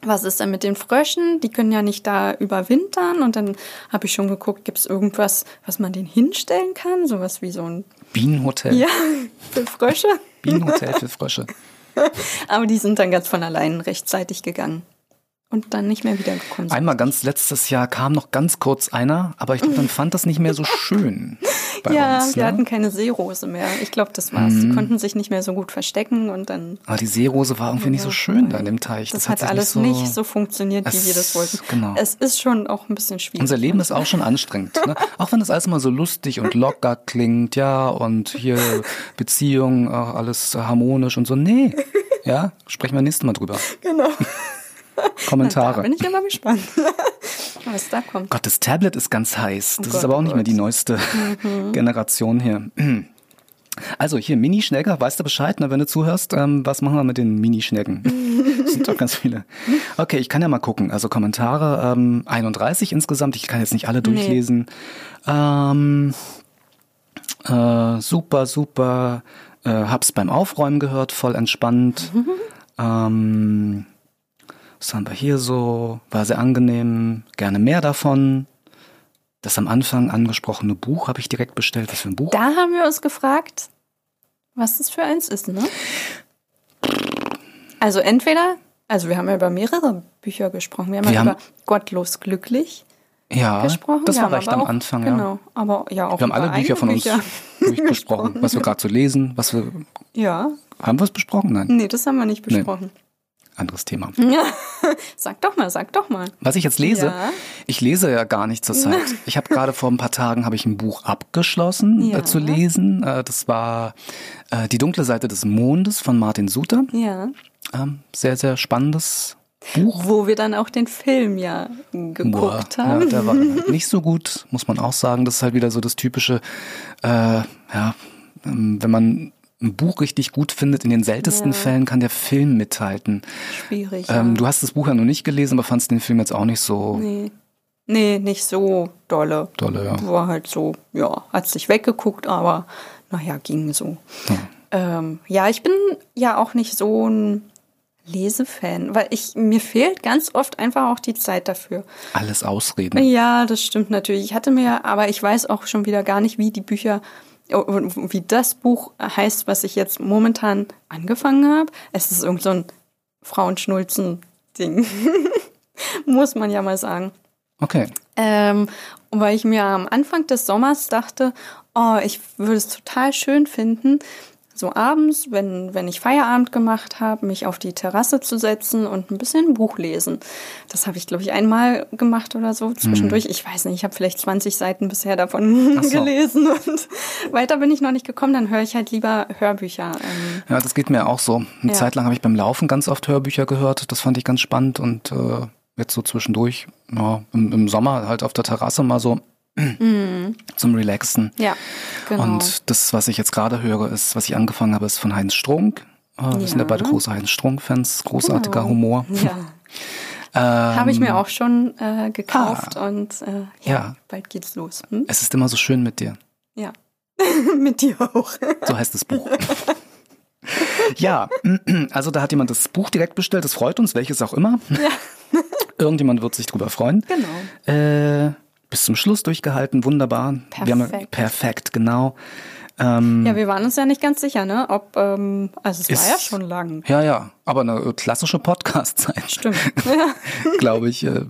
was ist denn mit den Fröschen? Die können ja nicht da überwintern. Und dann habe ich schon geguckt, gibt es irgendwas, was man denen hinstellen kann? Sowas wie so ein, Bienenhotel. ja, für Frösche. Bienenhotel für Frösche. Aber die sind dann ganz von allein rechtzeitig gegangen. Und dann nicht mehr wiedergekommen. sind. Einmal ganz letztes Jahr kam noch ganz kurz einer, aber ich glaube, man fand das nicht mehr so schön bei ja, uns. wir Ne? hatten keine Seerose mehr. Ich glaube, das war's. Mhm. Die konnten sich nicht mehr so gut verstecken und dann. Aber die Seerose war irgendwie nicht so schön da in dem Teich. Das, hat hat sich alles nicht so, funktioniert, wie wir das wollten. genau. Es ist schon auch ein bisschen schwierig. Unser Leben ist auch schon anstrengend. Ne? Auch wenn das alles immer so lustig und locker klingt, ja, und hier Beziehung, äh, alles harmonisch und so. Nee, ja, sprechen wir nächstes Mal drüber. Genau. Da Kommentare. bin ich immer gespannt, was da kommt. Gott, das Tablet ist ganz heiß. Das Oh ist aber auch oh nicht mehr Gott. Mhm. die neueste Generation hier. Also hier, Mini-Schnegger, weißt du Bescheid, ne, wenn du zuhörst? Ähm, was machen wir mit den Mini-Schnecken? Das sind doch ganz viele. Okay, ich kann ja mal gucken. Also Kommentare, ähm, 31 insgesamt. Ich kann jetzt nicht alle durchlesen. Ähm, äh, super, super. Äh, hab's beim Aufräumen gehört, voll entspannt. Ähm, was haben wir hier so? War sehr angenehm. Gerne mehr davon. Das am Anfang angesprochene Buch habe ich direkt bestellt. Was für ein Buch? Da haben wir uns gefragt, was das für eins ist, ne? Also entweder, also wir haben ja über mehrere Bücher gesprochen. Wir haben Wir ja haben- über Gottlos glücklich ja, gesprochen. das wir war recht am auch, Anfang. Ja. Genau, aber ja auch Wir haben alle Bücher von uns durchgesprochen. Was wir gerade so lesen, was wir Ja, haben wir es besprochen? Nein, nee, das haben wir nicht besprochen. Anderes Thema. Ja, sag doch mal, sag doch mal. Was ich jetzt lese, Ja. ich lese ja gar nicht zur Zeit. Ich habe gerade vor ein paar Tagen habe ich ein Buch abgeschlossen Ja. äh, zu lesen. Äh, das war äh, Die dunkle Seite des Mondes von Martin Suter. Ja. Ähm, sehr, sehr spannendes Buch. Wo wir dann auch den Film ja geguckt Boah, haben. Ja, der war halt nicht so gut, muss man auch sagen. Das ist halt wieder so das typische, äh, ja, ähm, wenn man ein Buch richtig gut findet, in den seltensten Ja. Fällen kann der Film mithalten. Schwierig. Ähm, ja. du hast das Buch ja noch nicht gelesen, aber fandst den Film jetzt auch nicht so Nee. Nee, nicht so dolle. dolle, ja. War halt so, ja, hat sich weggeguckt, aber naja, ging so. Ja. Ähm, ja, ich bin ja auch nicht so ein Lesefan, weil ich, mir fehlt ganz oft einfach auch die Zeit dafür. Alles Ausreden. Ja, das stimmt natürlich. Ich hatte mir, aber ich weiß auch schon wieder gar nicht, wie die Bücher, wie das Buch heißt, was ich jetzt momentan angefangen habe. Es ist irgend so ein Frauenschnulzen-Ding. Muss man ja mal sagen. Okay. Ähm, weil ich mir am Anfang des Sommers dachte, oh, ich würde es total schön finden, so abends, wenn, wenn ich Feierabend gemacht habe, mich auf die Terrasse zu setzen und ein bisschen ein Buch lesen. Das habe ich, glaube ich, einmal gemacht oder so zwischendurch. Ich weiß nicht, ich habe vielleicht 20 Seiten bisher davon so. gelesen und weiter bin ich noch nicht gekommen. Dann höre ich halt lieber Hörbücher. Ähm, Ja, das geht mir auch so. Eine Ja. Zeit lang habe ich beim Laufen ganz oft Hörbücher gehört. Das fand ich ganz spannend und äh, jetzt so zwischendurch, ja, im, im Sommer halt auf der Terrasse mal so zum Relaxen. ja, genau. Und das, was ich jetzt gerade höre, ist, was ich angefangen habe, ist von Heinz Strunk. Äh, Wir sind ja Ja. beide große Heinz Strunk-Fans, großartiger Genau. Humor. ja. Ähm, Habe ich mir auch schon äh, gekauft und äh, ja, Ja. bald geht's los. Hm? Es ist immer so schön mit dir. Ja. Mit dir auch. So heißt das Buch. ja, also da hat jemand das Buch direkt bestellt. Das freut uns, welches auch immer. Irgendjemand wird sich drüber freuen. Genau. Äh, bis zum Schluss durchgehalten, wunderbar. Wir haben, Perfekt. perfekt, genau. Ähm, Ja, wir waren uns ja nicht ganz sicher, ne? Ob, ähm, also es Ist- war ja schon lang. ja, ja, aber eine klassische Podcast-Zeit. Stimmt. Ja. glaube ich. Äh,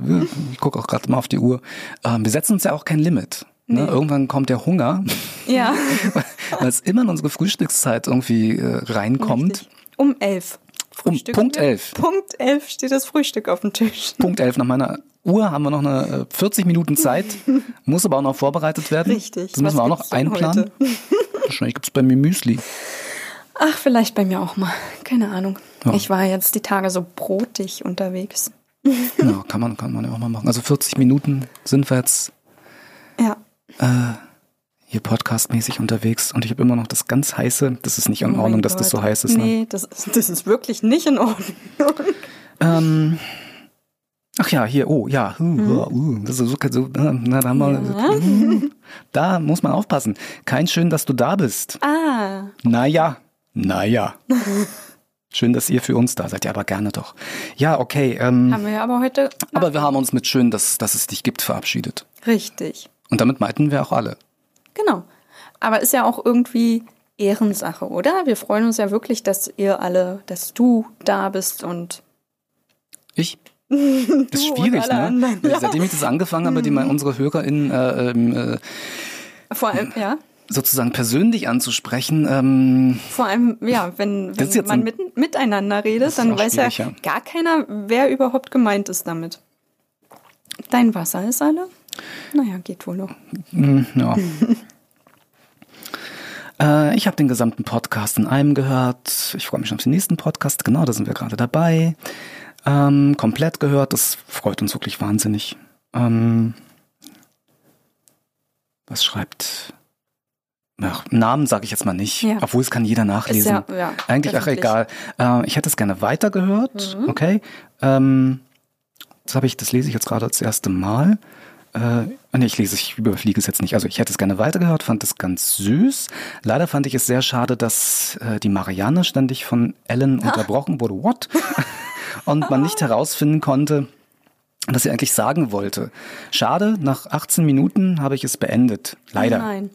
Ich gucke auch gerade mal auf die Uhr. Ähm, Wir setzen uns ja auch kein Limit. Ne? Irgendwann kommt der Hunger, ja. weil es immer in unsere Frühstückszeit irgendwie äh, reinkommt. Richtig. Um elf. Um Punkt elf. Punkt elf steht das Frühstück auf dem Tisch. Punkt 11 nach meiner Uhr haben wir noch eine äh, 40 Minuten Zeit, muss aber auch noch vorbereitet werden. Richtig. Das müssen wir auch noch einplanen. Wahrscheinlich gibt's bei mir Müsli. Ach, vielleicht bei mir auch mal. Keine Ahnung. Ja. Ich war jetzt die Tage so brotig unterwegs. Ja, kann man, kann man ja auch mal machen. Also 40 Minuten sind wir jetzt, Ja. hier podcastmäßig unterwegs und ich habe immer noch das ganz heiße, das ist nicht in Oh Ordnung, dass das so heiß ist. Ne? Nee, das, das ist wirklich nicht in Ordnung. Ähm, ach ja, hier, oh ja, Hm? das ist so, so na, da, haben wir, da muss man aufpassen. Kein schön, dass du da bist. Ah, Naja, naja. Schön, dass ihr für uns da seid. Ja, aber gerne doch. Ja, okay. Ähm, haben wir ja aber heute aber wir haben uns mit schön, dass, dass es dich gibt, verabschiedet. richtig. Und damit meinten wir auch alle. Genau. Aber ist ja auch irgendwie Ehrensache, oder? Wir freuen uns ja wirklich, dass ihr alle, dass du da bist und Ich? Das ist schwierig, ne? ja. Seitdem ich das angefangen habe, die mal unsere HörerInnen äh, ähm, äh, vor allem, ja, sozusagen persönlich anzusprechen, ähm, vor allem, ja, wenn, wenn man ein- mit, miteinander redet, dann weiß ja, schwierig, gar keiner, wer überhaupt gemeint ist damit. Dein Wasser ist alle? Naja, geht wohl noch. Mm, Ja. Äh, ich habe den gesamten Podcast in einem gehört. Ich freue mich schon auf den nächsten Podcast. Genau, da sind wir gerade dabei. Ähm, komplett gehört. Das freut uns wirklich wahnsinnig. Ähm, was schreibt? Ach, Namen sage ich jetzt mal nicht, Ja. obwohl es kann jeder nachlesen. Ja- ja, Eigentlich, ach egal. Äh, ich hätte es gerne weitergehört, Mhm. okay. Ähm, das habe ich, das lese ich jetzt gerade das erste Mal. Äh, nee, ich lese, ich überfliege es jetzt nicht. Also ich hätte es gerne weitergehört, fand es ganz süß. Leider fand ich es sehr schade, dass äh, die Marianne ständig von Ellen unterbrochen wurde. What? Und man nicht herausfinden konnte, was sie eigentlich sagen wollte. Schade, nach 18 Minuten habe ich es beendet. Leider. Nein.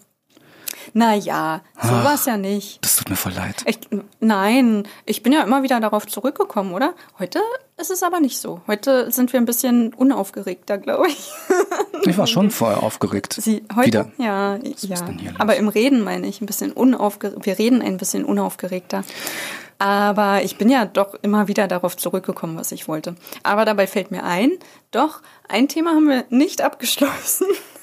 Naja, so war es ja nicht. Das tut mir voll leid. Ich, nein, ich bin ja immer wieder darauf zurückgekommen, oder? Heute ist es aber nicht so. Heute sind wir ein bisschen unaufgeregter, glaube ich. Ich war schon vorher aufgeregt. Sie, heute? Wieder. Ja, ja. Aber im Reden meine ich ein bisschen unaufgeregt. Wir reden ein bisschen unaufgeregter. Aber ich bin ja doch immer wieder darauf zurückgekommen, was ich wollte. Aber dabei fällt mir ein, doch, ein Thema haben wir nicht abgeschlossen.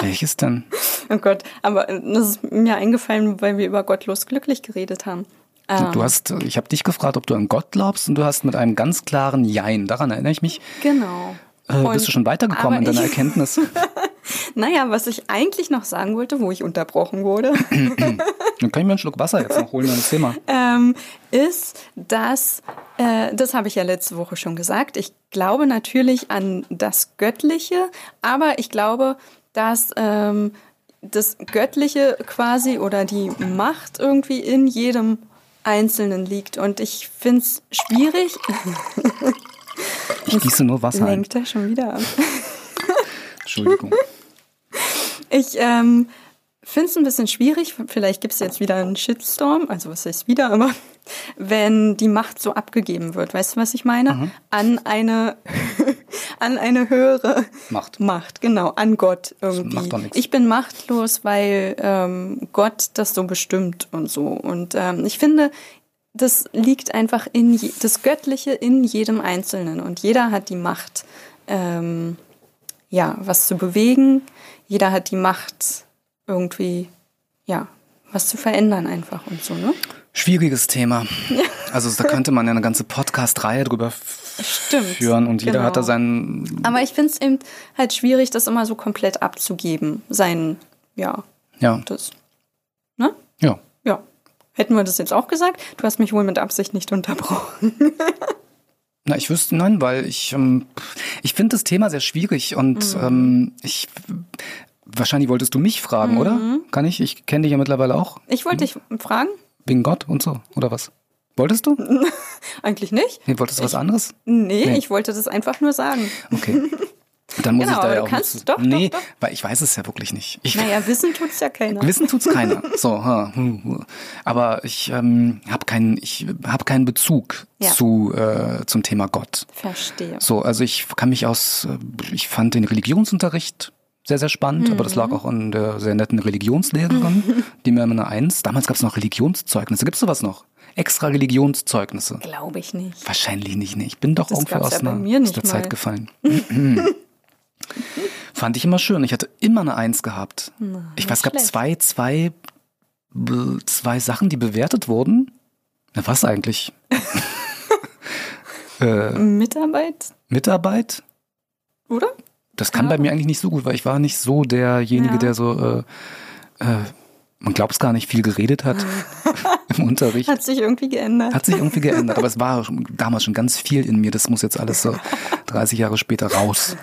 Welches denn? Oh Gott, aber das ist mir eingefallen, weil wir über gottlos glücklich geredet haben. Ähm, Du hast, ich habe dich gefragt, ob du an Gott glaubst und du hast mit einem ganz klaren Jein, daran erinnere ich mich, Genau. äh, bist du schon weitergekommen in deiner Erkenntnis. Naja, was ich eigentlich noch sagen wollte, wo ich unterbrochen wurde, Dann kann ich mir einen Schluck Wasser jetzt noch holen, das Thema. ähm, ist, dass, äh, das habe ich ja letzte Woche schon gesagt, ich glaube natürlich an das Göttliche, aber ich glaube, dass ähm, das Göttliche quasi oder die Macht irgendwie in jedem Einzelnen liegt. Und ich finde es schwierig. Ich gieße nur Wasser. Lenkt er schon wieder ab. Entschuldigung. Ich ähm, finde es ein bisschen schwierig, vielleicht gibt es jetzt wieder einen Shitstorm, also was heißt wieder, aber wenn die Macht so abgegeben wird, weißt du, was ich meine? Mhm. An eine an eine höhere Macht. Macht, genau, an Gott irgendwie. Ich bin machtlos, weil ähm, Gott das so bestimmt und so. Und ähm, ich finde, das liegt einfach in je, das Göttliche in jedem Einzelnen und jeder hat die Macht, ähm, ja, was zu bewegen. Jeder hat die Macht, irgendwie, ja, was zu verändern einfach und so, ne? Schwieriges Thema. Also da könnte man ja eine ganze Podcast-Reihe drüber Stimmt. führen und jeder hat da genau. seinen. Aber ich finde es eben halt schwierig, das immer so komplett abzugeben. Sein, ja, Ja, das. Ne? ja. Ja. Hätten wir das jetzt auch gesagt? Du hast mich wohl mit Absicht nicht unterbrochen. Na, ich wüsste, nein, weil ich, ähm, ich finde das Thema sehr schwierig und Mhm. ähm, ich, wahrscheinlich wolltest du mich fragen, oder? Kann ich? Ich kenne dich ja mittlerweile auch. Ich wollte dich fragen. Wegen Gott und so, oder was? Wolltest du? Eigentlich nicht. Nee, wolltest du was anderes? Nee, Nee. ich wollte das einfach nur sagen. Okay. Dann muss Genau, ich da ja du auch kannst- nicht- doch, doch, Nee, doch. weil ich weiß es ja wirklich nicht. Ich, Naja, wissen tut's ja keiner. Wissen tut's keiner. So, ha, aber ich ähm, habe keinen, ich habe keinen Bezug Ja. zu äh, zum Thema Gott. Verstehe. So, also ich kann mich aus, äh, ich fand den Religionsunterricht sehr, sehr spannend, aber das lag Mhm. auch an der sehr netten Religionslehrerin, die mir immer eine Eins. Damals gab es noch Religionszeugnisse. Gibt's sowas noch? Extra Religionszeugnisse. Glaube ich nicht. Wahrscheinlich nicht, nee. Ich bin doch Das irgendwie aus, ja einer, aus der mal. Zeit gefallen. Fand ich immer schön. Ich hatte immer eine Eins gehabt. ich weiß, es gab zwei, zwei, zwei Sachen, die bewertet wurden. Na, was eigentlich? äh, Mitarbeit, Mitarbeit? oder? Das kann bei mir eigentlich nicht so gut, weil ich war nicht so derjenige, Ja. der so äh, äh, man glaubt es gar nicht, viel geredet hat im Unterricht. Hat sich irgendwie geändert. Hat sich irgendwie geändert, aber es war damals schon ganz viel in mir. Das muss jetzt alles so 30 Jahre später raus.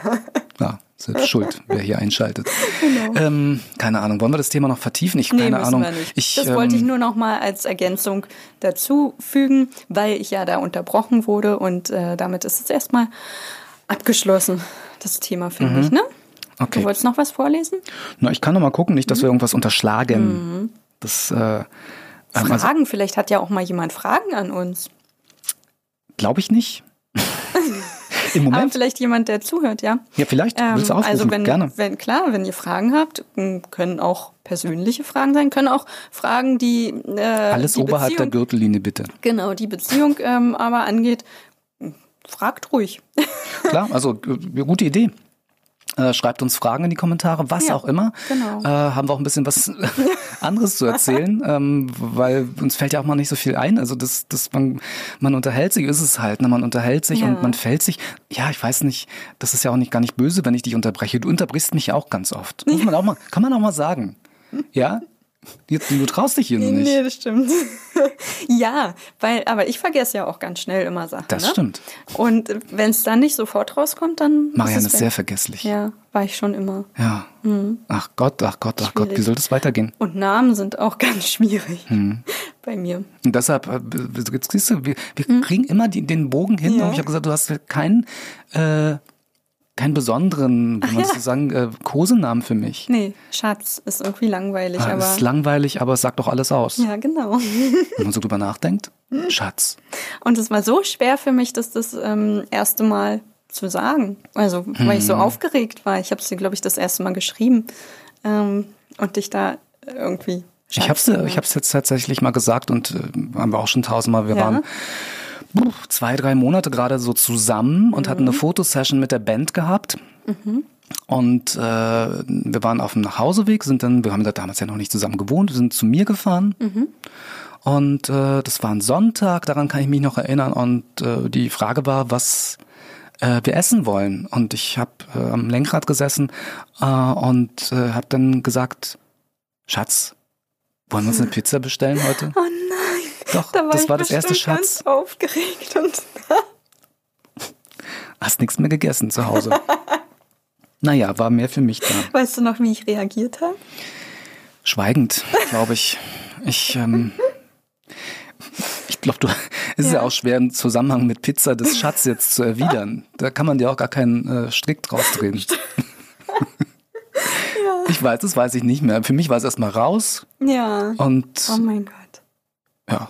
Ja, selbst schuld, wer hier einschaltet. Genau. Ähm, keine Ahnung, wollen wir das Thema noch vertiefen? Ich nee, keine Ahnung. Ich, das ähm, wollte ich nur noch mal als Ergänzung dazu fügen, weil ich ja da unterbrochen wurde und äh, damit ist es erstmal abgeschlossen, das Thema, finde mhm. ich, ne? Okay. Du wolltest noch was vorlesen? Na, ich kann noch mal gucken, nicht, dass mhm. wir irgendwas unterschlagen. Mhm. Das, äh, Fragen, also, vielleicht hat ja auch mal jemand Fragen an uns. Glaube ich nicht. Im Moment. Aber vielleicht jemand, der zuhört, ja. Ja, vielleicht. Ähm, Willst du aufrufen? Also wenn, Gerne. wenn, klar, wenn ihr Fragen habt, können auch persönliche Fragen sein, können auch Fragen, die äh, alles die oberhalb Beziehung, der Gürtellinie bitte. Genau, die Beziehung ähm, aber angeht. Fragt ruhig. Klar, also gute Idee. Äh, schreibt uns Fragen in die Kommentare, was ja, auch immer. Genau. Äh, haben wir auch ein bisschen was anderes zu erzählen, ähm, weil uns fällt ja auch mal nicht so viel ein. Also das, das man, man unterhält sich, ist es halt. Ne? Man unterhält sich ja. und man fällt sich. Ja, ich weiß nicht, das ist ja auch nicht gar nicht böse, wenn ich dich unterbreche. Du unterbrichst mich ja auch ganz oft. Muss man auch mal, kann man auch mal sagen. Ja, du traust dich hier noch nicht. Nee, das stimmt. ja, weil, aber ich vergesse ja auch ganz schnell immer Sachen. Das ne? stimmt. Und wenn es dann nicht sofort rauskommt, dann. Marianne ist, ist sehr vergesslich. Ja, war ich schon immer. Ja. Mhm. Ach Gott, ach Gott, ach schwierig. Gott, wie soll das weitergehen? Und Namen sind auch ganz schwierig mhm. bei mir. Und deshalb, äh, siehst du, wir, wir mhm. kriegen immer die, den Bogen hin. Ja. Und ich habe gesagt, du hast keinen. Äh, keinen besonderen, wie man ja. so sagen, äh, Kosenamen für mich. Nee, Schatz ist irgendwie langweilig. Ja, aber ist langweilig, aber es sagt doch alles aus. Ja, genau. Wenn man so drüber nachdenkt, Schatz. Und es war so schwer für mich, das das ähm, erste Mal zu sagen. Also, weil hm. ich so mhm. aufgeregt war. Ich habe es dir, glaube ich, das erste Mal geschrieben ähm, und dich da irgendwie Schatz ich habe es ich hab's jetzt tatsächlich mal gesagt und äh, haben wir auch schon tausendmal. Wir ja. waren zwei, drei Monate gerade so zusammen und mhm. hatten eine Fotosession mit der Band gehabt. Mhm. Und äh, wir waren auf dem Nachhauseweg, sind dann, wir haben da damals ja noch nicht zusammen gewohnt, sind zu mir gefahren. Mhm. Und äh, das war ein Sonntag, daran kann ich mich noch erinnern. Und äh, die Frage war, was äh, wir essen wollen. Und ich habe äh, am Lenkrad gesessen äh, und äh, habe dann gesagt, Schatz, wollen wir uns eine Pizza bestellen heute? Oh. Doch, da war das war das erste Schatz. Ganz aufgeregt und hast nichts mehr gegessen zu Hause. naja, war mehr für mich da. Weißt du noch, wie ich reagiert habe? Schweigend, glaube ich. Ich, ähm, ich glaube, du, es ist ja. ja auch schwer im Zusammenhang mit Pizza des Schatz jetzt zu erwidern. Da kann man dir auch gar keinen äh, Strick draus drehen. Ich weiß, das weiß ich nicht mehr. Für mich war es erstmal raus. Ja. Und oh mein Gott. Ja.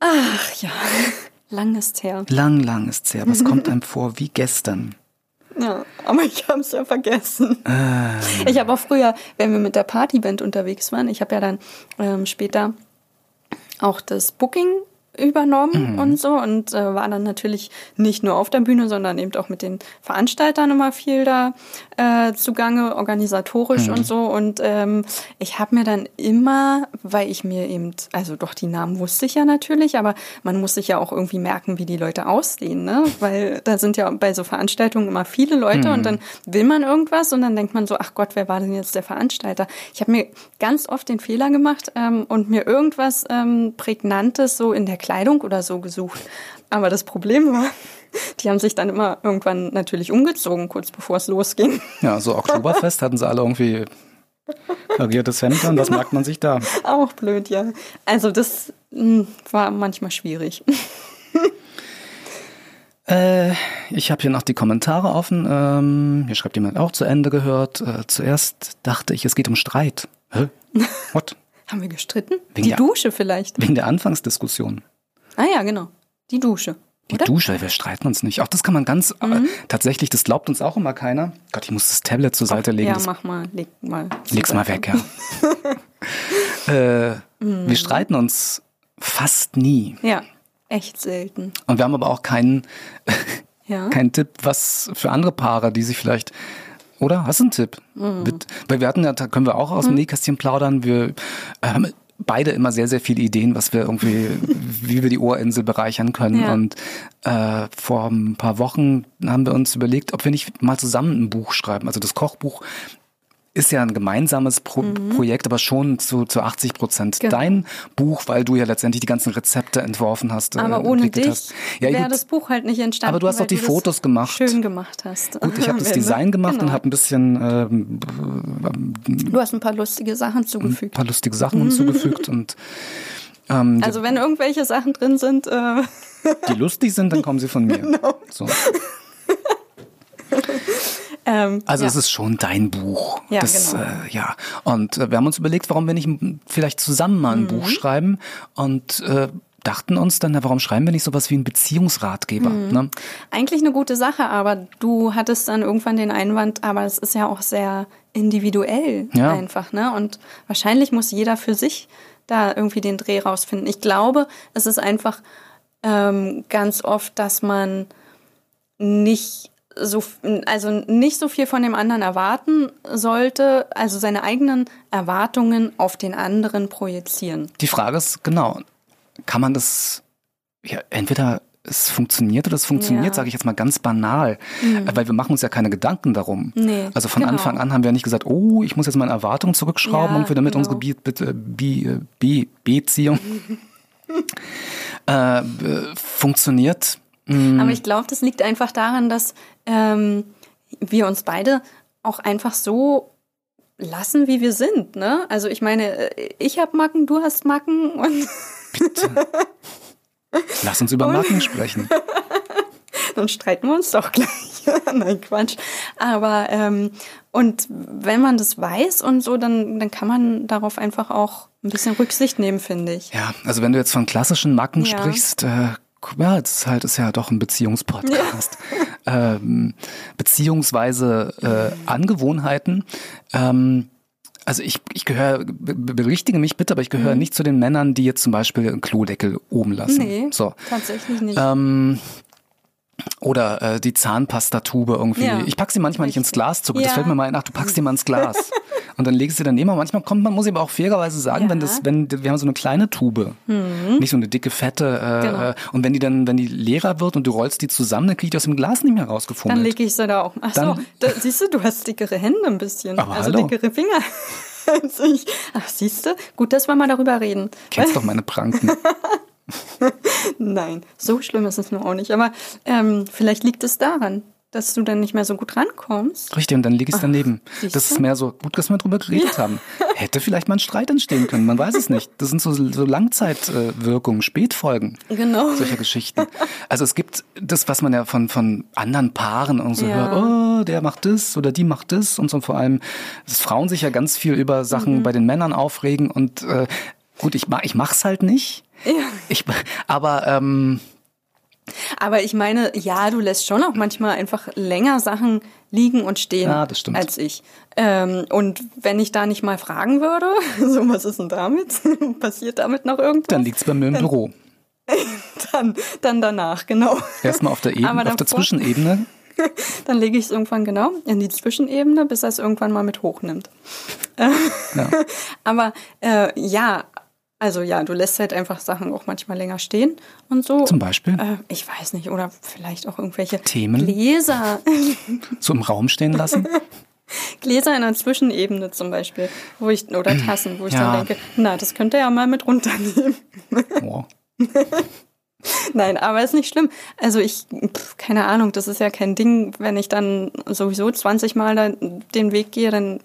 Ach ja, lang ist her. Lang, lang ist her. Was kommt einem vor wie gestern? Ja, aber ich habe es ja vergessen. Ähm. Ich habe auch früher, wenn wir mit der Partyband unterwegs waren, ich habe ja dann ähm, später auch das Booking übernommen mhm. und so und äh, war dann natürlich nicht nur auf der Bühne, sondern eben auch mit den Veranstaltern immer viel da äh, zugange, organisatorisch mhm. und so. Und ähm, ich habe mir dann immer, weil ich mir eben, also doch die Namen wusste ich ja natürlich, aber man muss sich ja auch irgendwie merken, wie die Leute aussehen, ne? Weil da sind ja bei so Veranstaltungen immer viele Leute mhm. und dann will man irgendwas und dann denkt man so, ach Gott, wer war denn jetzt der Veranstalter? Ich habe mir ganz oft den Fehler gemacht ähm, und mir irgendwas ähm, Prägnantes so in der Kleidung oder so gesucht. Aber das Problem war, die haben sich dann immer irgendwann natürlich umgezogen, kurz bevor es losging. Ja, so Oktoberfest hatten sie alle irgendwie kariertes Hemd an, das merkt man sich da. Auch blöd, ja. Also das mh, hm, war manchmal schwierig. Äh, ich habe hier noch die Kommentare offen. Ähm, hier schreibt jemand auch zu Ende gehört. Äh, zuerst dachte ich, es geht um Streit. Hä? What? Haben wir gestritten? Wegen die der, Dusche vielleicht. Wegen der Anfangsdiskussion. Ah ja, genau. Die Dusche. Die oder? Dusche, wir streiten uns nicht. Auch das kann man ganz, äh, mhm. äh, tatsächlich, das glaubt uns auch immer keiner. Gott, ich muss das Tablet zur Seite legen. Ja, das, mach mal, leg mal. Leg's mal weg, ja. äh, mhm. Wir streiten uns fast nie. Ja, echt selten. Und wir haben aber auch keinen, ja? keinen Tipp, was für andere Paare, die sich vielleicht oder? Hast du einen Tipp? Mhm. Weil wir hatten ja, da können wir auch aus dem mhm. Nähkästchen plaudern. Wir haben beide immer sehr, sehr viele Ideen, was wir irgendwie, wie wir die Ohrinsel bereichern können. Ja. Und äh, vor ein paar Wochen haben wir uns überlegt, ob wir nicht mal zusammen ein Buch schreiben. Also das Kochbuch ist ja ein gemeinsames Pro Mhm. Projekt, aber schon zu, zu 80 Prozent Genau. dein Buch, weil du ja letztendlich die ganzen Rezepte entworfen hast. äh, Aber ohne entwickelt dich hast. Ja, wäre das Buch halt nicht entstanden. Aber du hast doch die Fotos gemacht. Schön gemacht hast. Gut, ich habe das. Design gemacht Genau. und habe ein bisschen ähm, Du hast ein paar lustige Sachen ein zugefügt. paar lustige Sachen hinzugefügt und ähm, Also wenn irgendwelche Sachen drin sind, äh, die lustig sind, dann kommen sie von mir. Genau. So. ähm, Also ja. es ist schon dein Buch. Ja, das, genau. äh, ja. Und äh, wir haben uns überlegt, warum wir nicht vielleicht zusammen mal ein Mhm. Buch schreiben und äh, dachten uns dann, na, warum schreiben wir nicht sowas wie einen Beziehungsratgeber? Mhm. Ne? Eigentlich eine gute Sache, aber du hattest dann irgendwann den Einwand, aber es ist ja auch sehr individuell Ja. einfach, ne? Und wahrscheinlich muss jeder für sich da irgendwie den Dreh rausfinden. Ich glaube, es ist einfach ähm, ganz oft, dass man nicht so, also nicht so viel von dem anderen erwarten sollte, also seine eigenen Erwartungen auf den anderen projizieren. Die Frage ist, genau, kann man das, ja, entweder es funktioniert oder es funktioniert, Ja. Mhm. sage ich jetzt mal ganz banal, äh, weil wir machen uns ja keine Gedanken darum. Nee, also von genau. Anfang an haben wir nicht gesagt, oh, ich muss jetzt meine Erwartungen zurückschrauben, Ja, irgendwie damit genau. unsere Be Be Be Be Beziehung äh, funktioniert. Mm, Aber ich glaube, das liegt einfach daran, dass ähm, wir uns beide auch einfach so lassen, wie wir sind. Ne? Also ich meine, äh, ich habe Macken, du hast Macken und Lass uns über Marken sprechen. dann streiten wir uns doch gleich. Nein, Quatsch. Aber ähm, und wenn man das weiß und so, dann, dann kann man darauf einfach auch ein bisschen Rücksicht nehmen, finde ich. Ja, also wenn du jetzt von klassischen Macken Ja. sprichst, äh, ja, es ist halt ist ja doch ein Beziehungspodcast. Ähm, beziehungsweise äh, Angewohnheiten. Ähm, also ich, ich gehöre, be- berichtige mich bitte, aber ich gehöre nicht zu den Männern, die jetzt zum Beispiel einen Klodeckel oben lassen. Nee, So. tatsächlich nicht. Ähm, oder äh, die Zahnpastatube irgendwie. Ja. Ich pack sie manchmal nicht ins Glas zurück. Das Ja. fällt mir mal ein, ach, du packst sie mal ins Glas. und dann legst du sie daneben. Aber manchmal kommt man, muss ich aber auch fairerweise sagen, Ja. wenn das, wenn, wir haben so eine kleine Tube, nicht so eine dicke, fette, äh, Genau. äh, und wenn die dann, wenn die leerer wird und du rollst die zusammen, dann krieg ich die aus dem Glas nicht mehr rausgefummelt. Dann lege ich sie da auch. Ach so, Dann- da, siehst du, du hast dickere Hände ein bisschen. Aber also hallo. dickere Finger. als ich. Ach, siehst du? Gut, dass wir mal darüber reden. Kennst doch meine Pranken. Nein, so schlimm ist es nur auch nicht. Aber ähm, vielleicht liegt es daran, dass du dann nicht mehr so gut rankommst. Richtig, und dann lege ich es daneben. siehst Das ist mehr so, gut, dass wir drüber geredet haben. Hätte vielleicht mal ein Streit entstehen können, man weiß es nicht. Das sind so, so Langzeitwirkungen, Spätfolgen. Genau. solcher Geschichten. Also es gibt das, was man ja von, von anderen Paaren und so Ja. hört, oh, der macht das oder die macht das und so. Und vor allem, dass Frauen sich ja ganz viel über Mhm. Sachen bei den Männern aufregen und äh, gut, ich, ich mach's halt nicht. Ja. Ich, aber ähm, Aber ich meine, ja, du lässt schon auch manchmal einfach länger Sachen liegen und stehen Ja, das stimmt. als ich. Ähm, und wenn ich da nicht mal fragen würde, so was ist denn damit? Passiert damit noch irgendwas? dann liegt's bei mir im Büro. dann, dann danach, genau. Erstmal auf der Ebene, Aber auf der davor- Zwischenebene. Dann lege ich es irgendwann genau in die Zwischenebene, bis er es irgendwann mal mit hochnimmt. Ja. Aber äh, ja, also ja, du lässt halt einfach Sachen auch manchmal länger stehen und so. Zum Beispiel Äh, ich weiß nicht, oder vielleicht auch irgendwelche Themen? Gläser. so im Raum stehen lassen. Gläser in einer Zwischenebene zum Beispiel, wo ich, oder Tassen, wo ich Ja. dann denke, na, das könnte er ja mal mit runternehmen. Oh. Nein, aber ist nicht schlimm. Also ich, pf, keine Ahnung, das ist ja kein Ding, wenn ich dann sowieso 20 Mal den Weg gehe, dann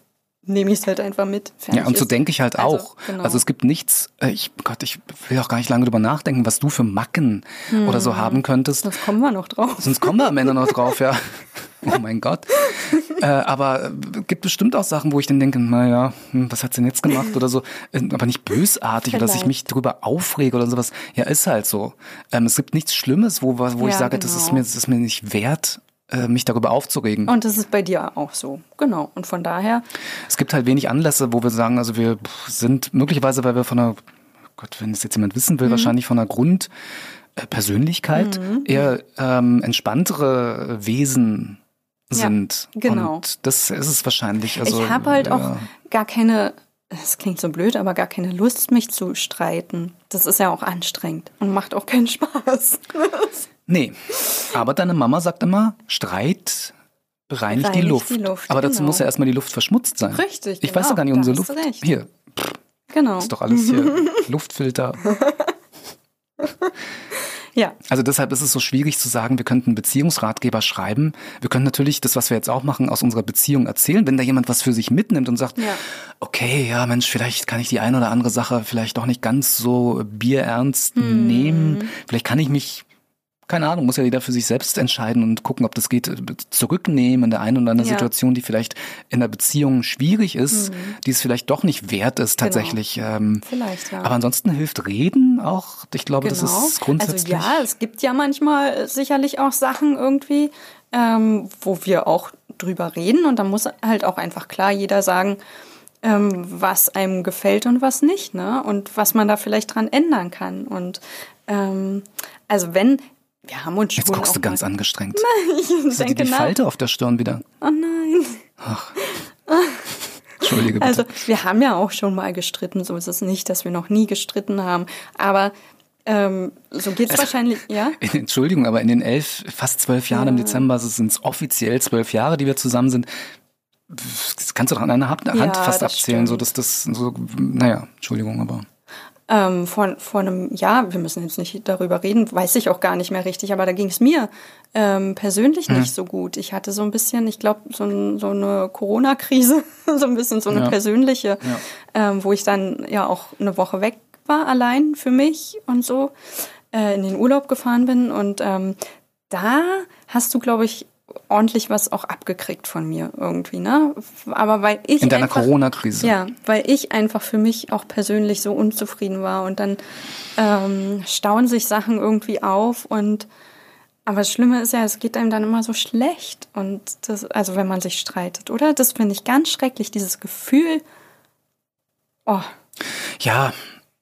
nehme ich es halt einfach mit. Ja, und so denke ich halt Also, auch. genau. Also es gibt nichts, äh, ich, Gott, ich will auch gar nicht lange drüber nachdenken, was du für Macken oder so haben könntest. Das kommen wir noch drauf. Sonst kommen wir am Ende noch drauf, ja. Oh mein Gott. Äh, aber äh, gibt bestimmt auch Sachen, wo ich dann denke, naja, hm, was hat sie denn jetzt gemacht oder so. Äh, Aber nicht bösartig oder dass ich Vielleicht. mich drüber aufrege oder sowas. Ja, ist halt so. Ähm, es gibt nichts Schlimmes, wo, wo ich Ja, sage, das ist genau. mir, das ist mir nicht wert, mich darüber aufzuregen. Und das ist bei dir auch so. Genau. Und von daher, Es gibt halt wenig Anlässe, wo wir sagen, also wir sind möglicherweise, weil wir von einer, Gott, wenn es jetzt jemand wissen Mhm. will, wahrscheinlich von einer Grund äh, Persönlichkeit eher ähm, entspanntere Wesen sind. genau. Und das ist es wahrscheinlich. Also, ich habe halt ja. auch gar keine, das klingt so blöd, aber gar keine Lust, mich zu streiten. Das ist ja auch anstrengend und macht auch keinen Spaß. Nee, aber deine Mama sagt immer, Streit reinigt, reinigt die, Luft. die, Luft. Aber dazu genau. muss ja erstmal die Luft verschmutzt sein. Richtig. Ich genau. weiß ja gar nicht, unsere Luft. Recht. Hier. Genau. Ist doch alles hier Luftfilter. Ja. Also deshalb ist es so schwierig zu sagen, wir könnten einen Beziehungsratgeber schreiben. Wir können natürlich das, was wir jetzt auch machen, aus unserer Beziehung erzählen. Wenn da jemand was für sich mitnimmt und sagt, ja. okay, ja Mensch, vielleicht kann ich die eine oder andere Sache vielleicht doch nicht ganz so bierernst hm. nehmen. Vielleicht kann ich mich keine Ahnung, muss ja jeder für sich selbst entscheiden und gucken, ob das geht, zurücknehmen in der einen oder anderen ja. Situation, die vielleicht in der Beziehung schwierig ist, mhm. die es vielleicht doch nicht wert ist genau. tatsächlich. Genau. Ähm, vielleicht, ja. Aber ansonsten hilft Reden auch. Ich glaube, genau. das ist grundsätzlich. Also ja, es gibt ja manchmal sicherlich auch Sachen irgendwie, ähm, wo wir auch drüber reden und da muss halt auch einfach klar jeder sagen, ähm, was einem gefällt und was nicht, ne? Und was man da vielleicht dran ändern kann. Und ähm, also wenn wir haben uns schon Jetzt guckst du ganz angestrengt. Nein, ich Hast denke die nach. Falte auf der Stirn wieder? Oh nein. Ach. Entschuldige bitte. Also, wir haben ja auch schon mal gestritten, so ist es nicht, dass wir noch nie gestritten haben. Aber ähm, so geht es also, wahrscheinlich, ja? Entschuldigung, aber in den elf, fast zwölf Jahren ja. im Dezember sind es offiziell zwölf Jahre, die wir zusammen sind. Das kannst du doch an einer Hand ja, fast abzählen, stimmt. so dass das so, naja, Entschuldigung, aber ähm, vor, vor einem Jahr, wir müssen jetzt nicht darüber reden, weiß ich auch gar nicht mehr richtig, aber da ging es mir ähm, persönlich mhm. nicht so gut. Ich hatte so ein bisschen, ich glaube, so, so eine Corona-Krise, so ein bisschen so eine ja. persönliche, ja. Ähm, wo ich dann ja auch eine Woche weg war, allein für mich und so, äh, in den Urlaub gefahren bin. Und ähm, da hast du, glaube ich, ordentlich was auch abgekriegt von mir irgendwie, ne? Aber weil ich in deiner Corona-Krise, ja, weil ich einfach für mich auch persönlich so unzufrieden war und dann ähm, stauen sich Sachen irgendwie auf und aber das Schlimme ist ja, es geht einem dann immer so schlecht und das, also wenn man sich streitet, oder? Das finde ich ganz schrecklich, dieses Gefühl. Oh. Ja,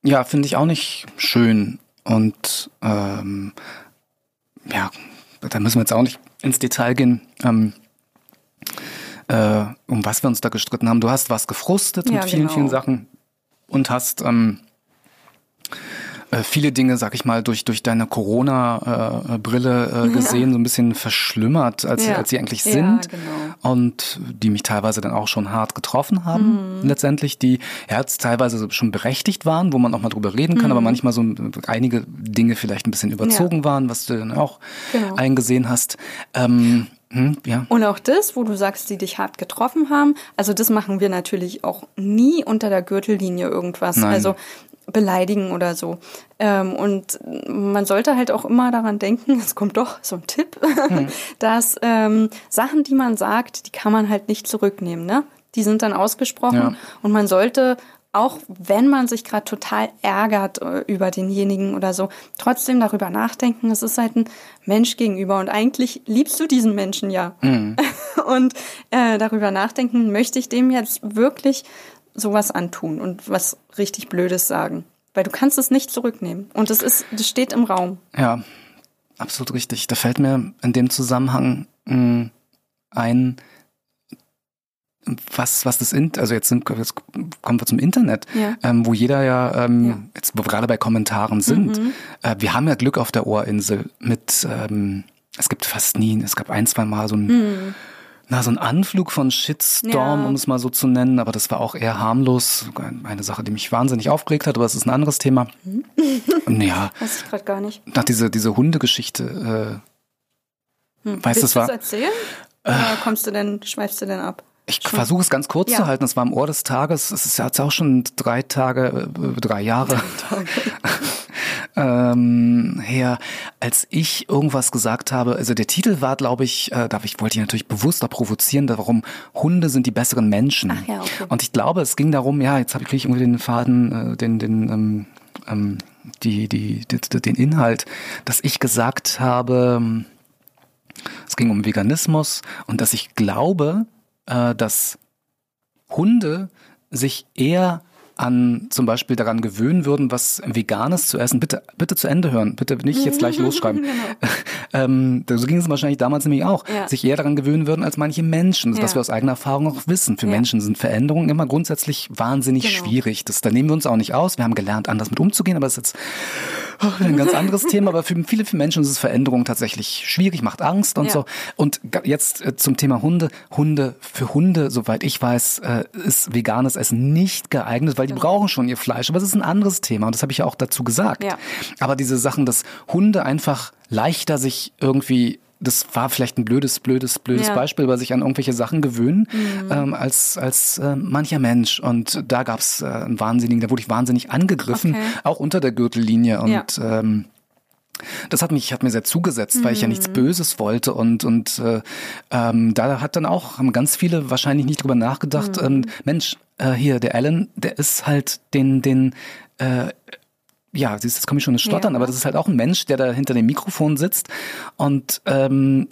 ja, finde ich auch nicht schön und ähm, ja, da müssen wir jetzt auch nicht ins Detail gehen, ähm, äh, um was wir uns da gestritten haben. Du hast was gefrustet ja, mit vielen, genau. vielen Sachen und hast ähm, äh, viele Dinge, sag ich mal, durch, durch deine Corona-Brille äh, äh, gesehen, ja. so ein bisschen verschlimmert, als, ja. als sie eigentlich sind. Genau. Und die mich teilweise dann auch schon hart getroffen haben, mhm. letztendlich, die ja teilweise schon berechtigt waren, wo man auch mal drüber reden kann, mhm. aber manchmal so einige Dinge vielleicht ein bisschen überzogen waren, was du dann auch genau. eingesehen hast. Ähm, hm, ja. Und auch das, wo du sagst, die dich hart getroffen haben, also das machen wir natürlich auch nie unter der Gürtellinie irgendwas. Nein. Also beleidigen oder so. Ähm, und man sollte halt auch immer daran denken, es kommt doch so ein Tipp, hm. dass ähm, Sachen, die man sagt, die kann man halt nicht zurücknehmen. Ne? Die sind dann ausgesprochen ja. und man sollte auch wenn man sich gerade total ärgert äh, über denjenigen oder so, trotzdem darüber nachdenken, es ist halt ein Mensch gegenüber und eigentlich liebst du diesen Menschen ja. Mhm. Und äh, darüber nachdenken, möchte ich dem jetzt wirklich sowas antun und was richtig Blödes sagen. Weil du kannst es nicht zurücknehmen. Und es ist, das steht im Raum. Ja, absolut richtig. Da fällt mir in dem Zusammenhang mh, mm, ein, was, was das, in, also jetzt, sind, jetzt kommen wir zum Internet, ja. ähm, wo jeder ja, ähm, ja. jetzt wo wir gerade bei Kommentaren sind, mhm. äh, wir haben ja Glück auf der Ohrinsel mit, ähm, es gibt fast nie, es gab ein, zwei Mal so ein, mhm na, so ein Anflug von Shitstorm, ja. um es mal so zu nennen, aber das war auch eher harmlos. Eine Sache, die mich wahnsinnig aufgeregt hat, aber es ist ein anderes Thema. Mhm. Ja. Weiß ich gerade gar nicht. Nach diese, diese Hundegeschichte, äh, hm. weißt du, es war. erzählen? Äh, Oder kommst du denn, schweifst du denn ab? Ich versuche es ganz kurz ja. zu halten. Es war am Ohr des Tages. Es ist jetzt auch schon drei Tage, äh, drei Jahre. Drei Tage. ähm, her, als ich irgendwas gesagt habe, also der Titel war, glaube ich, äh, da ich, wollte ich natürlich bewusster provozieren, darum, Hunde sind die besseren Menschen. Ach ja, okay. Und ich glaube, es ging darum, ja, jetzt habe ich irgendwie den Faden, äh, den, den, ähm, ähm, die, die, die, den Inhalt, dass ich gesagt habe, es ging um Veganismus und dass ich glaube, äh, dass Hunde sich eher an zum Beispiel daran gewöhnen würden, was Veganes zu essen, bitte, bitte zu Ende hören, bitte nicht jetzt gleich losschreiben. genau. ähm, so ging es wahrscheinlich damals nämlich auch, ja. sich eher daran gewöhnen würden als manche Menschen, ja. dass wir aus eigener Erfahrung auch wissen. Für ja. Menschen sind Veränderungen immer grundsätzlich wahnsinnig genau. schwierig. Das, da nehmen wir uns auch nicht aus. Wir haben gelernt, anders mit umzugehen, aber das ist jetzt oh, ein ganz anderes Thema. Aber für viele, viele Menschen ist es Veränderung tatsächlich schwierig, macht Angst und so. Und jetzt äh, zum Thema Hunde. Hunde, für Hunde, soweit ich weiß, äh, ist veganes Essen nicht geeignet, weil die brauchen schon ihr Fleisch. Aber es ist ein anderes Thema und das habe ich ja auch dazu gesagt. Ja. Aber diese Sachen, dass Hunde einfach leichter sich irgendwie das war vielleicht ein blödes, blödes, blödes ja. Beispiel, aber sich an irgendwelche Sachen gewöhnen mhm. ähm, als als äh, mancher Mensch. Und da gab's äh, einen Wahnsinnigen, da wurde ich wahnsinnig angegriffen, okay. auch unter der Gürtellinie. Und ja. ähm, das hat mich hat mir sehr zugesetzt, weil ich ja nichts mhm. Böses wollte und und äh, ähm, da hat dann auch haben ganz viele wahrscheinlich nicht drüber nachgedacht. Mhm. Ähm, Mensch, äh, hier der Alan, der ist halt den den äh, ja, siehst, jetzt komme ich schon ins Stottern, ja. aber das ist halt auch ein Mensch, der da hinter dem Mikrofon sitzt und ähm,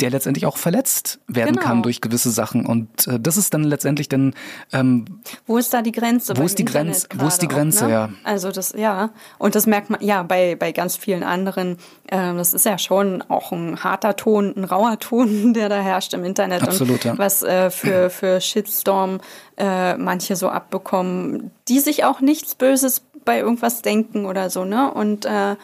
der letztendlich auch verletzt werden genau. kann durch gewisse Sachen. Und äh, das ist dann letztendlich dann ähm, Wo ist da die Grenze? Wo ist die Grenze? Wo ist die Grenze, auch, ne? ja. Also das, ja. Und das merkt man, ja, bei, bei ganz vielen anderen, äh, das ist ja schon auch ein harter Ton, ein rauer Ton, der da herrscht im Internet. Absolut, und ja. was äh, für, für Shitstorm äh, manche so abbekommen, die sich auch nichts Böses bei irgendwas denken oder so, ne? Und äh,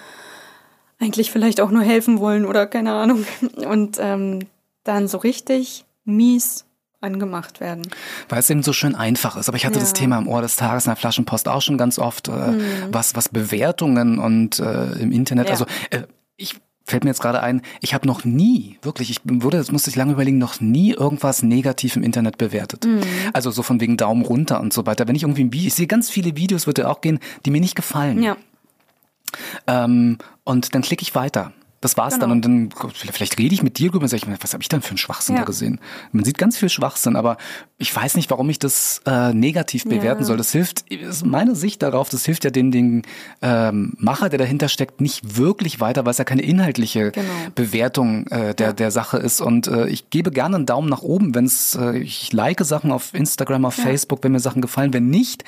eigentlich vielleicht auch nur helfen wollen oder keine Ahnung. Und ähm, dann so richtig mies angemacht werden. Weil es eben so schön einfach ist. Aber ich hatte ja. das Thema im Ohr des Tages in der Flaschenpost auch schon ganz oft, äh, mhm. was, was Bewertungen und äh, im Internet, ja. also äh, ich fällt mir jetzt gerade ein, ich habe noch nie, wirklich, ich würde, das musste ich lange überlegen, noch nie irgendwas negativ im Internet bewertet. Mhm. Also so von wegen Daumen runter und so weiter. Wenn ich irgendwie, ich sehe ganz viele Videos, würde auch gehen, die mir nicht gefallen. Ja. Ähm, und dann klicke ich weiter. Das war's genau. dann. Und dann, vielleicht rede ich mit dir drüber und sage ich, was habe ich dann für einen Schwachsinn ja. da gesehen? Man sieht ganz viel Schwachsinn, aber ich weiß nicht, warum ich das äh, negativ bewerten ja. soll. Das hilft, ist meine Sicht darauf, das hilft ja den, den ähm, Macher, der dahinter steckt, nicht wirklich weiter, weil es ja keine inhaltliche genau. Bewertung äh, der, ja. der Sache ist. Und äh, ich gebe gerne einen Daumen nach oben, wenn es, äh, ich like Sachen auf Instagram, auf Facebook, wenn mir Sachen gefallen. Wenn nicht,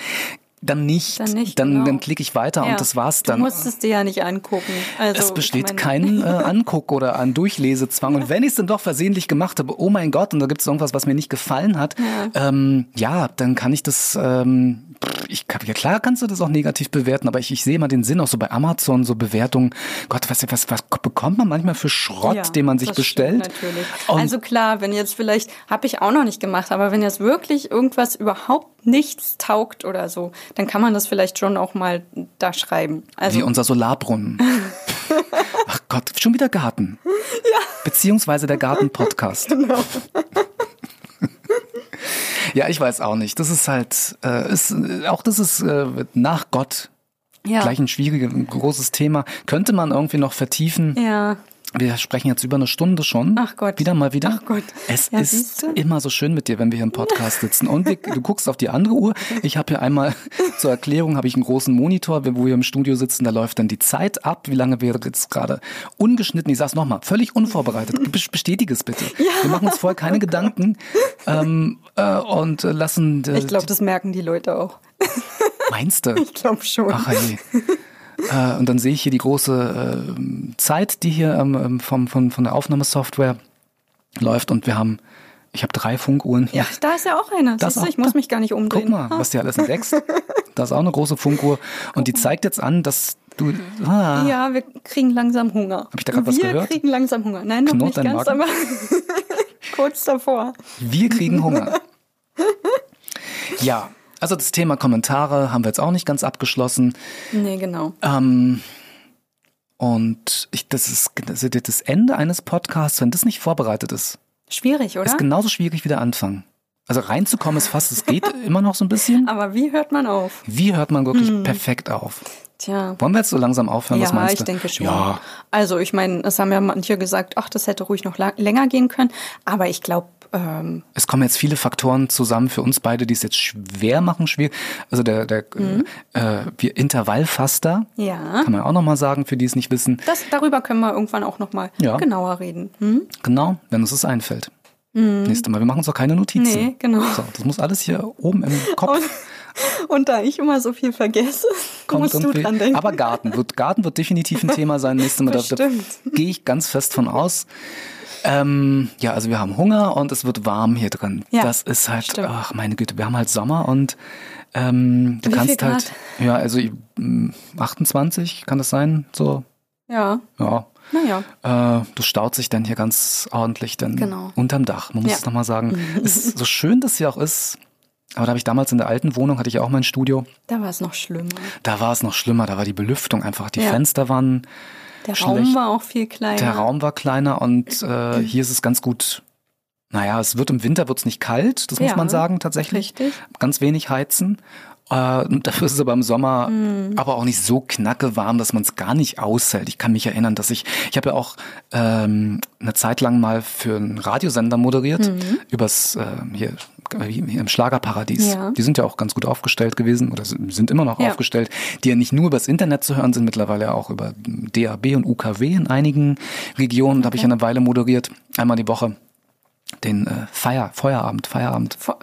dann nicht. Dann, nicht, dann, genau. dann klicke ich weiter ja. und das war's dann. Du musst es dir ja nicht angucken. Also, es besteht kein äh, Anguck oder ein Durchlesezwang. Und wenn ich es dann doch versehentlich gemacht habe, oh mein Gott, und da gibt es irgendwas, was mir nicht gefallen hat, ja, ähm, ja dann kann ich das ähm, ich ja klar kannst du das auch negativ bewerten, aber ich, ich sehe mal den Sinn auch so bei Amazon, so Bewertungen. Gott, was, was, was bekommt man manchmal für Schrott, ja, den man sich bestellt? natürlich. Also klar, wenn jetzt vielleicht, habe ich auch noch nicht gemacht, aber wenn jetzt wirklich irgendwas überhaupt nichts taugt oder so, dann kann man das vielleicht schon auch mal da schreiben. Also, Wie unser Solarbrunnen. Ach Gott, schon wieder Garten. Ja. Beziehungsweise der Garten-Podcast. Genau. Ja, ich weiß auch nicht. Das ist halt, äh, ist, auch das ist äh, nach Gott ja. gleich ein schwieriges, großes Thema. Könnte man irgendwie noch vertiefen. Ja. Wir sprechen jetzt über eine Stunde schon. Ach Gott. Wieder mal wieder. Ach Gott. Es ja, ist immer so schön mit dir, wenn wir hier im Podcast sitzen. Und wir, du guckst auf die andere Uhr. Ich habe hier einmal zur Erklärung habe ich einen großen Monitor, wo wir im Studio sitzen. Da läuft dann die Zeit ab, wie lange wir jetzt gerade ungeschnitten. Ich sag's nochmal, völlig unvorbereitet. Bestätige es bitte. Ja. Wir machen uns vorher keine Gedanken ähm, äh, und lassen. Äh, ich glaube, das merken die Leute auch. Meinst du? Ich glaube schon. Ach, ey. Äh, und dann sehe ich hier die große äh, Zeit, die hier ähm, vom, von, von der Aufnahmesoftware läuft und wir haben ich habe drei Funkuhren. Ja, da ist ja auch eine. Das Siehst du, ich muss mich gar nicht umdrehen. Guck mal, was dir alles entdeckst. da ist auch eine große Funkuhr. Und die zeigt jetzt an, dass du. Ah. Ja, wir kriegen langsam Hunger. Habe ich da gerade was gehört? Wir kriegen langsam Hunger. Nein, noch Knurrt nicht ganz, Magen? aber kurz davor. Wir kriegen Hunger. ja, also das Thema Kommentare haben wir jetzt auch nicht ganz abgeschlossen. Nee, genau. Ähm, und ich, das ist das Ende eines Podcasts, wenn das nicht vorbereitet ist. Schwierig, oder? Ist genauso schwierig wie der Anfang. Also reinzukommen ist fast, es geht immer noch so ein bisschen. Aber wie hört man auf? Wie hört man wirklich hm. perfekt auf? Tja. Wollen wir jetzt so langsam aufhören? Ja, was meinst ich denke schon. Ja. Also ich meine, es haben ja manche gesagt, ach, das hätte ruhig noch länger gehen können. Aber ich glaube, ähm es kommen jetzt viele Faktoren zusammen für uns beide, die es jetzt schwer machen, schwierig. Also der, der mhm. äh, wir Intervallfaster, ja. kann man auch nochmal sagen, für die es nicht wissen. Das, darüber können wir irgendwann auch nochmal ja. genauer reden. Hm? Genau, wenn uns das einfällt. Mhm. Nächstes Mal. Wir machen uns auch keine Notizen. Nee, genau. So, das muss alles hier oben im Kopf Und da ich immer so viel vergesse, Kommt musst du irgendwie- dran denken. Aber Garten wird, Garten wird definitiv ein Thema sein nächstes Mal. Da, da gehe ich ganz fest von aus. Ähm, ja, also wir haben Hunger und es wird warm hier drin. Ja, das ist halt, stimmt. ach meine Güte, wir haben halt Sommer und ähm, du Wie kannst halt, ja, also mm, 28 kann das sein, so, ja, ja. naja. Äh, das staut sich dann hier ganz ordentlich dann Genau. unterm Dach. Man muss Ja. es nochmal sagen. ist, so schön das hier auch ist, aber da habe ich damals in der alten Wohnung, hatte ich auch mein Studio, Da war es noch schlimmer. da war es noch schlimmer, da war die Belüftung einfach, die Ja. Fenster waren, Der Schlecht. Raum war auch viel kleiner. der Raum war kleiner und äh, hier ist es ganz gut. Naja, es wird im Winter wird's nicht kalt, das muss Ja, man sagen tatsächlich. Richtig. Ganz wenig heizen. Äh, dafür ist es aber im Sommer Hm. aber auch nicht so knacke warm, dass man es gar nicht aushält. Ich kann mich erinnern, dass ich, ich habe ja auch ähm, eine Zeit lang mal für einen Radiosender moderiert, übers äh, hier, hier im Schlagerparadies. Ja. Die sind ja auch ganz gut aufgestellt gewesen oder sind immer noch Ja. aufgestellt, die ja nicht nur übers Internet zu hören sind, mittlerweile auch über DAB und UKW in einigen Regionen. Da habe ich eine Weile moderiert, einmal die Woche. Den äh, Feier, Feierabend, Feierabend. Vor,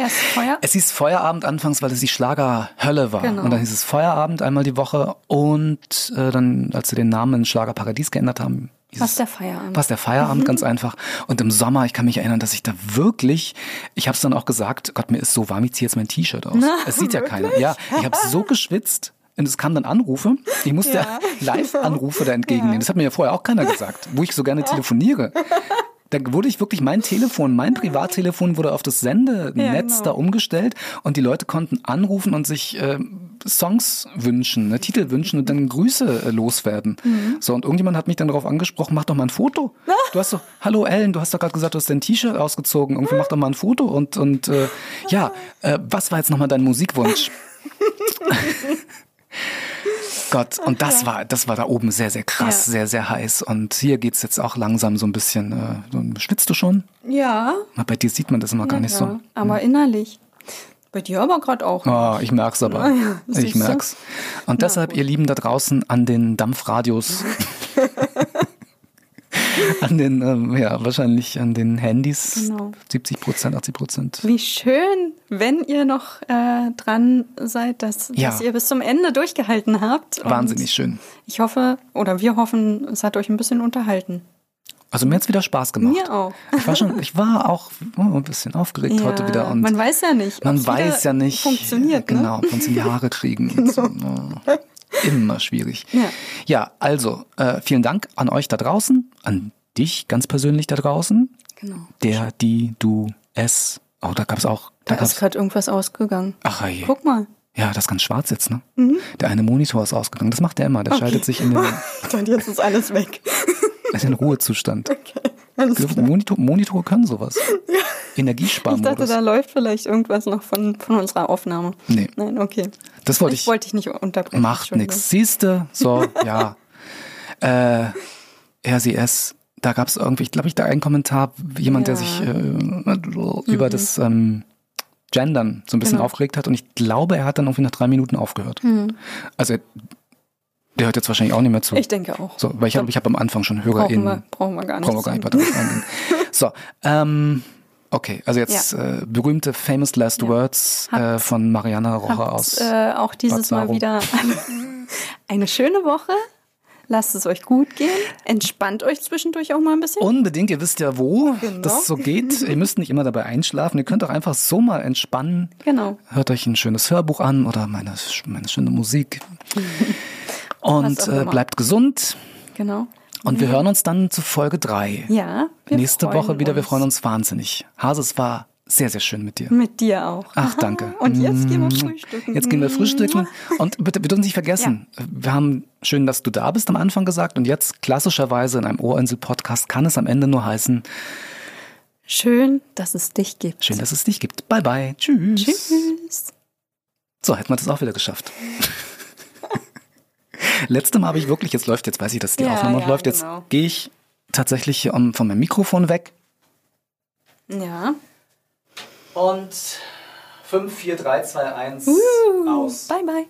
erst Feuer. Es hieß Feierabend anfangs, weil es die Schlagerhölle war. Genau. Und dann hieß es Feierabend einmal die Woche. Und äh, dann, als sie den Namen in Schlagerparadies geändert haben, Was der Feierabend. was der Feierabend, ganz einfach. Und im Sommer, ich kann mich erinnern, dass ich da wirklich, ich habe es dann auch gesagt, Gott, mir ist so warm, ich ziehe jetzt mein T-Shirt aus. Na, es sieht ja keiner. Ja, ich habe so geschwitzt. Und es kamen dann Anrufe. Ich musste Ja. Live-Anrufe da entgegennehmen. Das hat mir ja vorher auch keiner gesagt, wo ich so gerne telefoniere. Da wurde ich wirklich, mein Telefon, mein Privattelefon wurde auf das Sendenetz Ja, genau. da umgestellt und die Leute konnten anrufen und sich äh, Songs wünschen, ne, Titel wünschen und dann Grüße äh, loswerden. Mhm. So, und irgendjemand hat mich dann darauf angesprochen, mach doch mal ein Foto. Du hast doch, hallo Ellen, du hast doch gerade gesagt, du hast dein T-Shirt ausgezogen, irgendwie mach doch mal ein Foto und, und äh, ja, äh, was war jetzt nochmal dein Musikwunsch? Gott, und das war, das war da oben sehr, sehr krass, Ja. sehr, sehr heiß. Und hier geht's jetzt auch langsam so ein bisschen. Äh, schwitzt du schon? Ja. Na, Bei dir sieht man das immer gar nicht ja, so. Aber innerlich. Bei dir aber gerade auch. Oh, ich merk's aber. Ja, ich merk's. Und deshalb, ihr Lieben da draußen an den Dampfradios, an den, ähm, ja, wahrscheinlich an den Handys, Genau. 70 Prozent, 80 Prozent. Wie schön, wenn ihr noch äh, dran seid, dass, Ja. dass ihr bis zum Ende durchgehalten habt. Wahnsinnig schön. Ich hoffe, oder wir hoffen, es hat euch ein bisschen unterhalten. Also mir hat's wieder Spaß gemacht. Mir auch. Ich war schon, ich war auch oh, ein bisschen aufgeregt heute wieder und man weiß ja nicht. Man weiß ja nicht. Funktioniert, ne? Genau, ob uns in die Haare kriegen. und so. Oh, Immer schwierig. Ja. ja also, äh, vielen Dank an euch da draußen, an dich ganz persönlich da draußen. Genau. Der, die, du, es. Oh, da gab's auch. Da Da ist gerade irgendwas ausgegangen. ach je. Guck mal. Ja, das ist ganz schwarz jetzt, ne? Der eine Monitor ist ausgegangen. Das macht der immer. Der schaltet sich in den, Dann jetzt ist alles weg. in den Ruhezustand. Alles klar. Monitor, Monitore können sowas. Ich dachte, Energiesparmodus. da läuft vielleicht irgendwas noch von, von unserer Aufnahme. Nee. Nein, okay. Das wollte Ich ich. wollte dich nicht unterbrechen. Macht nix. Siehste, so, ja. Äh, RCS, da gab es irgendwie, ich glaube, ich da einen Kommentar, jemand, der Ja. sich äh, über das ähm, Gendern so ein bisschen Genau. aufgeregt hat und ich glaube, er hat dann irgendwie nach drei Minuten aufgehört. Also er- der hört jetzt wahrscheinlich auch nicht mehr zu. Ich denke auch. So, weil ich habe ich hab am Anfang schon brauchen, HörerInnen. wir, brauchen wir gar nicht. Brauchen wir gar nicht weiter drauf eingehen. So, ähm, okay, also jetzt äh, berühmte Famous Last Words äh, von Mariana Rocha aus. äh, auch dieses Mal wieder eine schöne Woche. Lasst es euch gut gehen. Entspannt euch zwischendurch auch mal ein bisschen. Unbedingt, ihr wisst ja, wo Genau. das so geht. Ihr müsst nicht immer dabei einschlafen. Ihr könnt auch einfach so mal entspannen. Genau. Hört euch ein schönes Hörbuch an oder meine, meine schöne Musik. Und äh, bleibt gesund. Genau. Und wir hören uns dann zu Folge drei. Ja. Wir Nächste Woche wieder. Wir uns. freuen uns wahnsinnig. Hase, es war sehr, sehr schön mit dir. Mit dir auch. Ach, danke. Und jetzt gehen wir Mm. frühstücken. Jetzt gehen wir frühstücken. Und bitte, bitte uns nicht vergessen, wir haben schön, dass du da bist am Anfang gesagt. Und jetzt klassischerweise in einem Ohrinsel-Podcast kann es am Ende nur heißen, Schön, dass es dich gibt. schön, dass es dich gibt. Bye, bye. Tschüss. Tschüss. So, hätten wir das auch wieder geschafft. Letzte Mal habe ich wirklich, jetzt läuft, jetzt weiß ich, dass die Ja, Aufnahme ja, läuft. Jetzt genau. gehe ich tatsächlich um, von meinem Mikrofon weg. Ja. Und 5, 4, 3, 2, 1 Uh, bye, bye.